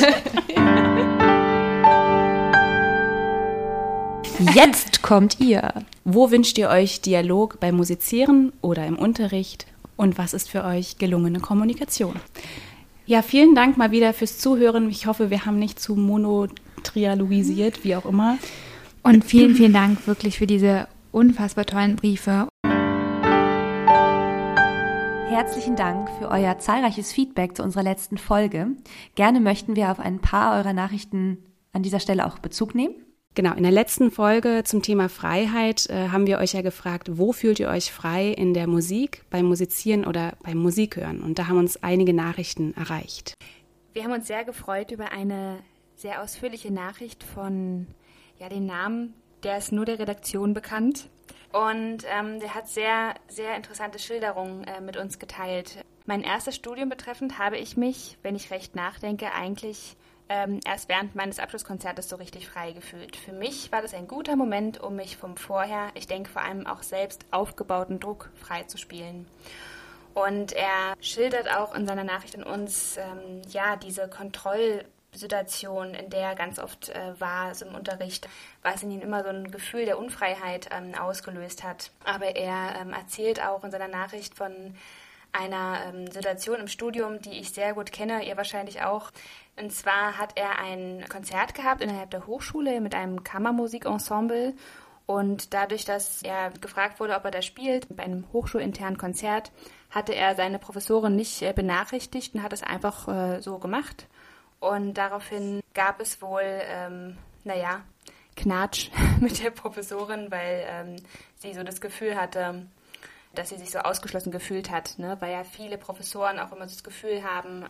Jetzt kommt ihr. Wo wünscht ihr euch Dialog beim Musizieren oder im Unterricht? Und was ist für euch gelungene Kommunikation? Ja, vielen Dank mal wieder fürs Zuhören. Ich hoffe, wir haben nicht zu monotrialogisiert, wie auch immer. Und vielen, vielen Dank wirklich für diese unfassbar tollen Briefe. Herzlichen Dank für euer zahlreiches Feedback zu unserer letzten Folge. Gerne möchten wir auf ein paar eurer Nachrichten an dieser Stelle auch Bezug nehmen. Genau, in der letzten Folge zum Thema Freiheit äh, haben wir euch ja gefragt, wo fühlt ihr euch frei in der Musik, beim Musizieren oder beim Musikhören? Und da haben uns einige Nachrichten erreicht. Wir haben uns sehr gefreut über eine sehr ausführliche Nachricht von, ja, den Namen, der ist nur der Redaktion bekannt. Und ähm, der hat sehr, sehr interessante Schilderungen äh, mit uns geteilt. Mein erstes Studium betreffend habe ich mich, wenn ich recht nachdenke, eigentlich ähm, erst während meines Abschlusskonzertes so richtig frei gefühlt. Für mich war das ein guter Moment, um mich vom vorher, ich denke vor allem auch selbst aufgebauten Druck frei zu spielen. Und er schildert auch in seiner Nachricht an uns, ähm, ja, diese Kontrollsituation, in der er ganz oft äh, war, so im Unterricht, was in ihm immer so ein Gefühl der Unfreiheit ähm, ausgelöst hat. Aber er ähm, erzählt auch in seiner Nachricht von einer ähm, Situation im Studium, die ich sehr gut kenne, ihr wahrscheinlich auch. Und zwar hat er ein Konzert gehabt innerhalb der Hochschule mit einem Kammermusikensemble. Und dadurch, dass er gefragt wurde, ob er da spielt, bei einem hochschulinternen Konzert, hatte er seine Professorin nicht äh, benachrichtigt und hat es einfach äh, so gemacht. Und daraufhin gab es wohl, ähm, naja, Knatsch mit der Professorin, weil ähm, sie so das Gefühl hatte, dass sie sich so ausgeschlossen gefühlt hat, ne? weil ja viele Professoren auch immer so das Gefühl haben,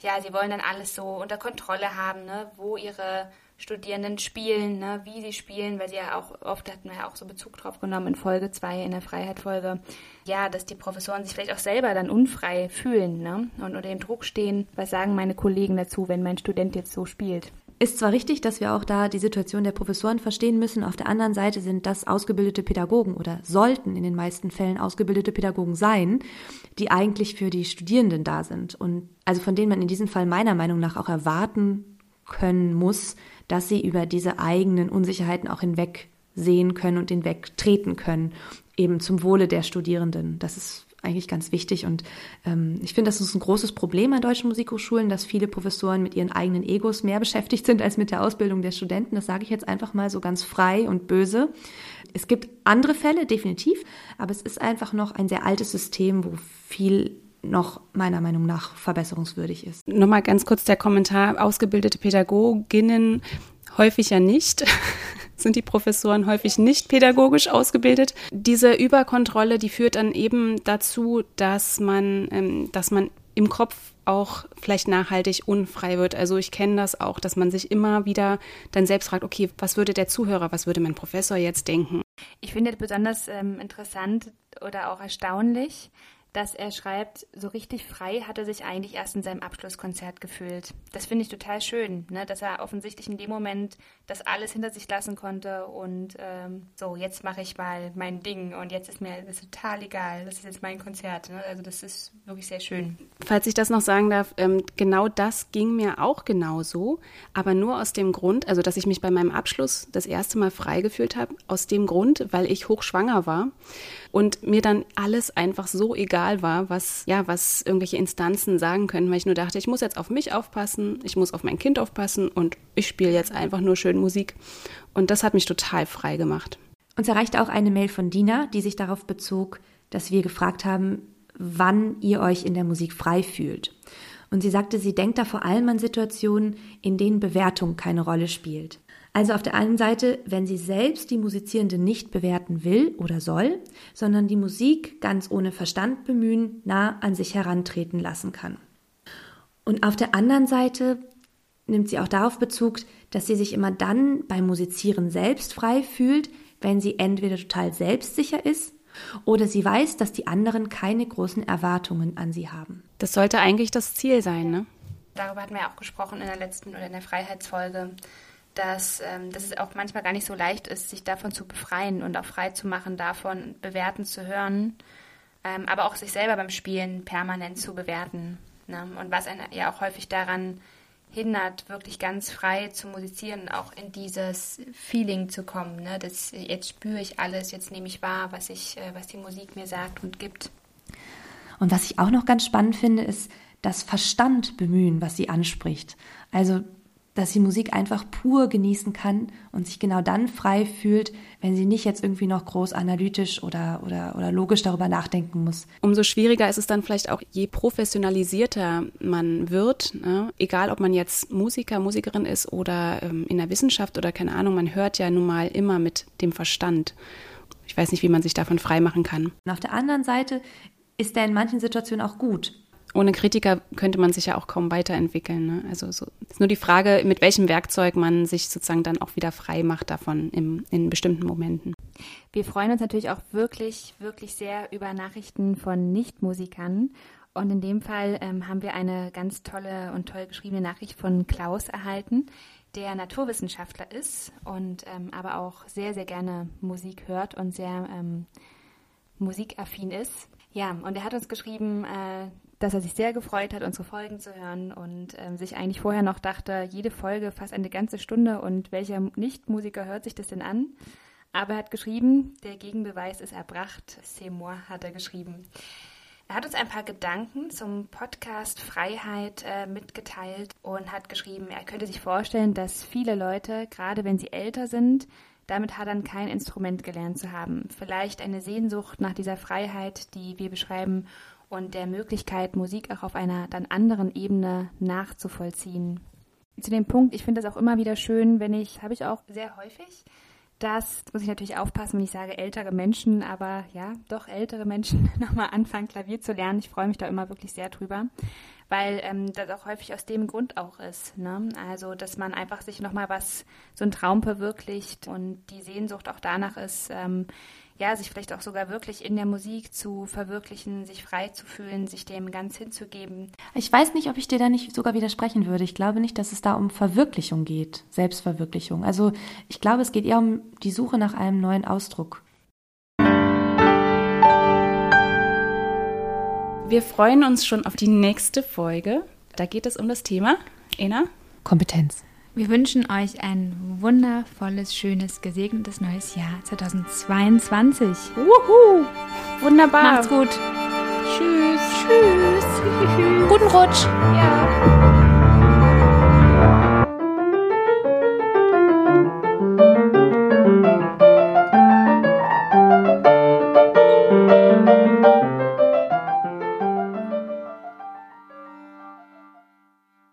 ja, sie wollen dann alles so unter Kontrolle haben, ne? wo ihre Studierenden spielen, ne? wie sie spielen, weil sie ja auch, oft hatten wir ja auch so Bezug drauf genommen in Folge 2, in der Freiheitfolge, ja, dass die Professoren sich vielleicht auch selber dann unfrei fühlen ne? und unter dem Druck stehen, was sagen meine Kollegen dazu, wenn mein Student jetzt so spielt. Ist zwar richtig, dass wir auch da die Situation der Professoren verstehen müssen, auf der anderen Seite sind das ausgebildete Pädagogen oder sollten in den meisten Fällen ausgebildete Pädagogen sein, die eigentlich für die Studierenden da sind und also von denen man in diesem Fall meiner Meinung nach auch erwarten können muss, dass sie über diese eigenen Unsicherheiten auch hinweg sehen können und hinwegtreten können, eben zum Wohle der Studierenden. Das ist eigentlich ganz wichtig. Und ähm, ich finde, das ist ein großes Problem an deutschen Musikhochschulen, dass viele Professoren mit ihren eigenen Egos mehr beschäftigt sind als mit der Ausbildung der Studenten. Das sage ich jetzt einfach mal so ganz frei und böse. Es gibt andere Fälle, definitiv, aber es ist einfach noch ein sehr altes System, wo viel noch meiner Meinung nach verbesserungswürdig ist. Nochmal ganz kurz der Kommentar, ausgebildete Pädagoginnen häufig ja nicht sind die Professoren häufig nicht pädagogisch ausgebildet. Diese Überkontrolle, die führt dann eben dazu, dass man, ähm, dass man im Kopf auch vielleicht nachhaltig unfrei wird. Also ich kenne das auch, dass man sich immer wieder dann selbst fragt, okay, was würde der Zuhörer, was würde mein Professor jetzt denken? Ich finde besonders ähm, interessant oder auch erstaunlich, dass er schreibt, so richtig frei hat er sich eigentlich erst in seinem Abschlusskonzert gefühlt. Das finde ich total schön, ne? dass er offensichtlich in dem Moment das alles hinter sich lassen konnte und ähm, so, jetzt mache ich mal mein Ding und jetzt ist mir das total egal, das ist jetzt mein Konzert. Ne? Also das ist wirklich sehr schön. Falls ich das noch sagen darf, ähm, genau das ging mir auch genauso, aber nur aus dem Grund, also dass ich mich bei meinem Abschluss das erste Mal frei gefühlt habe, aus dem Grund, weil ich hochschwanger war und mir dann alles einfach so egal war, was, ja, was irgendwelche Instanzen sagen können, weil ich nur dachte, ich muss jetzt auf mich aufpassen, ich muss auf mein Kind aufpassen und ich spiele jetzt einfach nur schön Musik. Und das hat mich total frei gemacht. Uns erreichte auch eine Mail von Dina, die sich darauf bezog, dass wir gefragt haben, wann ihr euch in der Musik frei fühlt. Und sie sagte, sie denkt da vor allem an Situationen, in denen Bewertung keine Rolle spielt. Also auf der einen Seite, wenn sie selbst die Musizierende nicht bewerten will oder soll, sondern die Musik ganz ohne Verstand bemühen, nah an sich herantreten lassen kann. Und auf der anderen Seite nimmt sie auch darauf Bezug, dass sie sich immer dann beim Musizieren selbst frei fühlt, wenn sie entweder total selbstsicher ist oder sie weiß, dass die anderen keine großen Erwartungen an sie haben. Das sollte eigentlich das Ziel sein, ne? Darüber hatten wir ja auch gesprochen in der letzten oder in der Freiheitsfolge, dass, ähm, dass es auch manchmal gar nicht so leicht ist, sich davon zu befreien und auch frei zu machen, davon bewerten zu hören, ähm, aber auch sich selber beim Spielen permanent zu bewerten. Ne? Und was einen ja auch häufig daran hindert, wirklich ganz frei zu musizieren und auch in dieses Feeling zu kommen. Ne? Das, jetzt spüre ich alles, jetzt nehme ich wahr, was, ich, äh, was die Musik mir sagt und gibt. Und was ich auch noch ganz spannend finde, ist das Verstand bemühen, was sie anspricht. Also dass sie Musik einfach pur genießen kann und sich genau dann frei fühlt, wenn sie nicht jetzt irgendwie noch groß analytisch oder, oder, oder logisch darüber nachdenken muss. Umso schwieriger ist es dann vielleicht auch, je professionalisierter man wird, ne? egal ob man jetzt Musiker, Musikerin ist oder ähm, in der Wissenschaft oder keine Ahnung, man hört ja nun mal immer mit dem Verstand. Ich weiß nicht, wie man sich davon frei machen kann. Und auf der anderen Seite ist der in manchen Situationen auch gut ohne Kritiker könnte man sich ja auch kaum weiterentwickeln. Ne? Also so ist nur die Frage, mit welchem Werkzeug man sich sozusagen dann auch wieder frei macht davon im, in bestimmten Momenten. Wir freuen uns natürlich auch wirklich, wirklich sehr über Nachrichten von Nichtmusikern. Und in dem Fall ähm, haben wir eine ganz tolle und toll geschriebene Nachricht von Klaus erhalten, der Naturwissenschaftler ist und ähm, aber auch sehr, sehr gerne Musik hört und sehr ähm, musikaffin ist. Ja, und er hat uns geschrieben, äh, dass er sich sehr gefreut hat, unsere Folgen zu hören und ähm, sich eigentlich vorher noch dachte, jede Folge fast eine ganze Stunde und welcher Nichtmusiker hört sich das denn an? Aber er hat geschrieben, der Gegenbeweis ist erbracht. C'est moi, hat er geschrieben. Er hat uns ein paar Gedanken zum Podcast Freiheit äh, mitgeteilt und hat geschrieben, er könnte sich vorstellen, dass viele Leute, gerade wenn sie älter sind, damit hadern, kein Instrument gelernt zu haben. Vielleicht eine Sehnsucht nach dieser Freiheit, die wir beschreiben, und der Möglichkeit, Musik auch auf einer dann anderen Ebene nachzuvollziehen. Zu dem Punkt, ich finde das auch immer wieder schön, wenn ich, habe ich auch sehr häufig, das muss ich natürlich aufpassen, wenn ich sage ältere Menschen, aber ja, doch ältere Menschen nochmal anfangen, Klavier zu lernen. Ich freue mich da immer wirklich sehr drüber, weil ähm, das auch häufig aus dem Grund auch ist. Ne? Also, dass man einfach sich nochmal was, so ein Traum verwirklicht und die Sehnsucht auch danach ist, ähm, ja, sich vielleicht auch sogar wirklich in der Musik zu verwirklichen, sich frei zu fühlen, sich dem ganz hinzugeben. Ich weiß nicht, ob ich dir da nicht sogar widersprechen würde. Ich glaube nicht, dass es da um Verwirklichung geht, Selbstverwirklichung. Also ich glaube, es geht eher um die Suche nach einem neuen Ausdruck. Wir freuen uns schon auf die nächste Folge. Da geht es um das Thema, Ena? Kompetenz. Wir wünschen euch ein wundervolles, schönes, gesegnetes neues Jahr 2022. Wuhu! Wunderbar. Macht's gut. Tschüss. Tschüss. Guten Rutsch. Ja.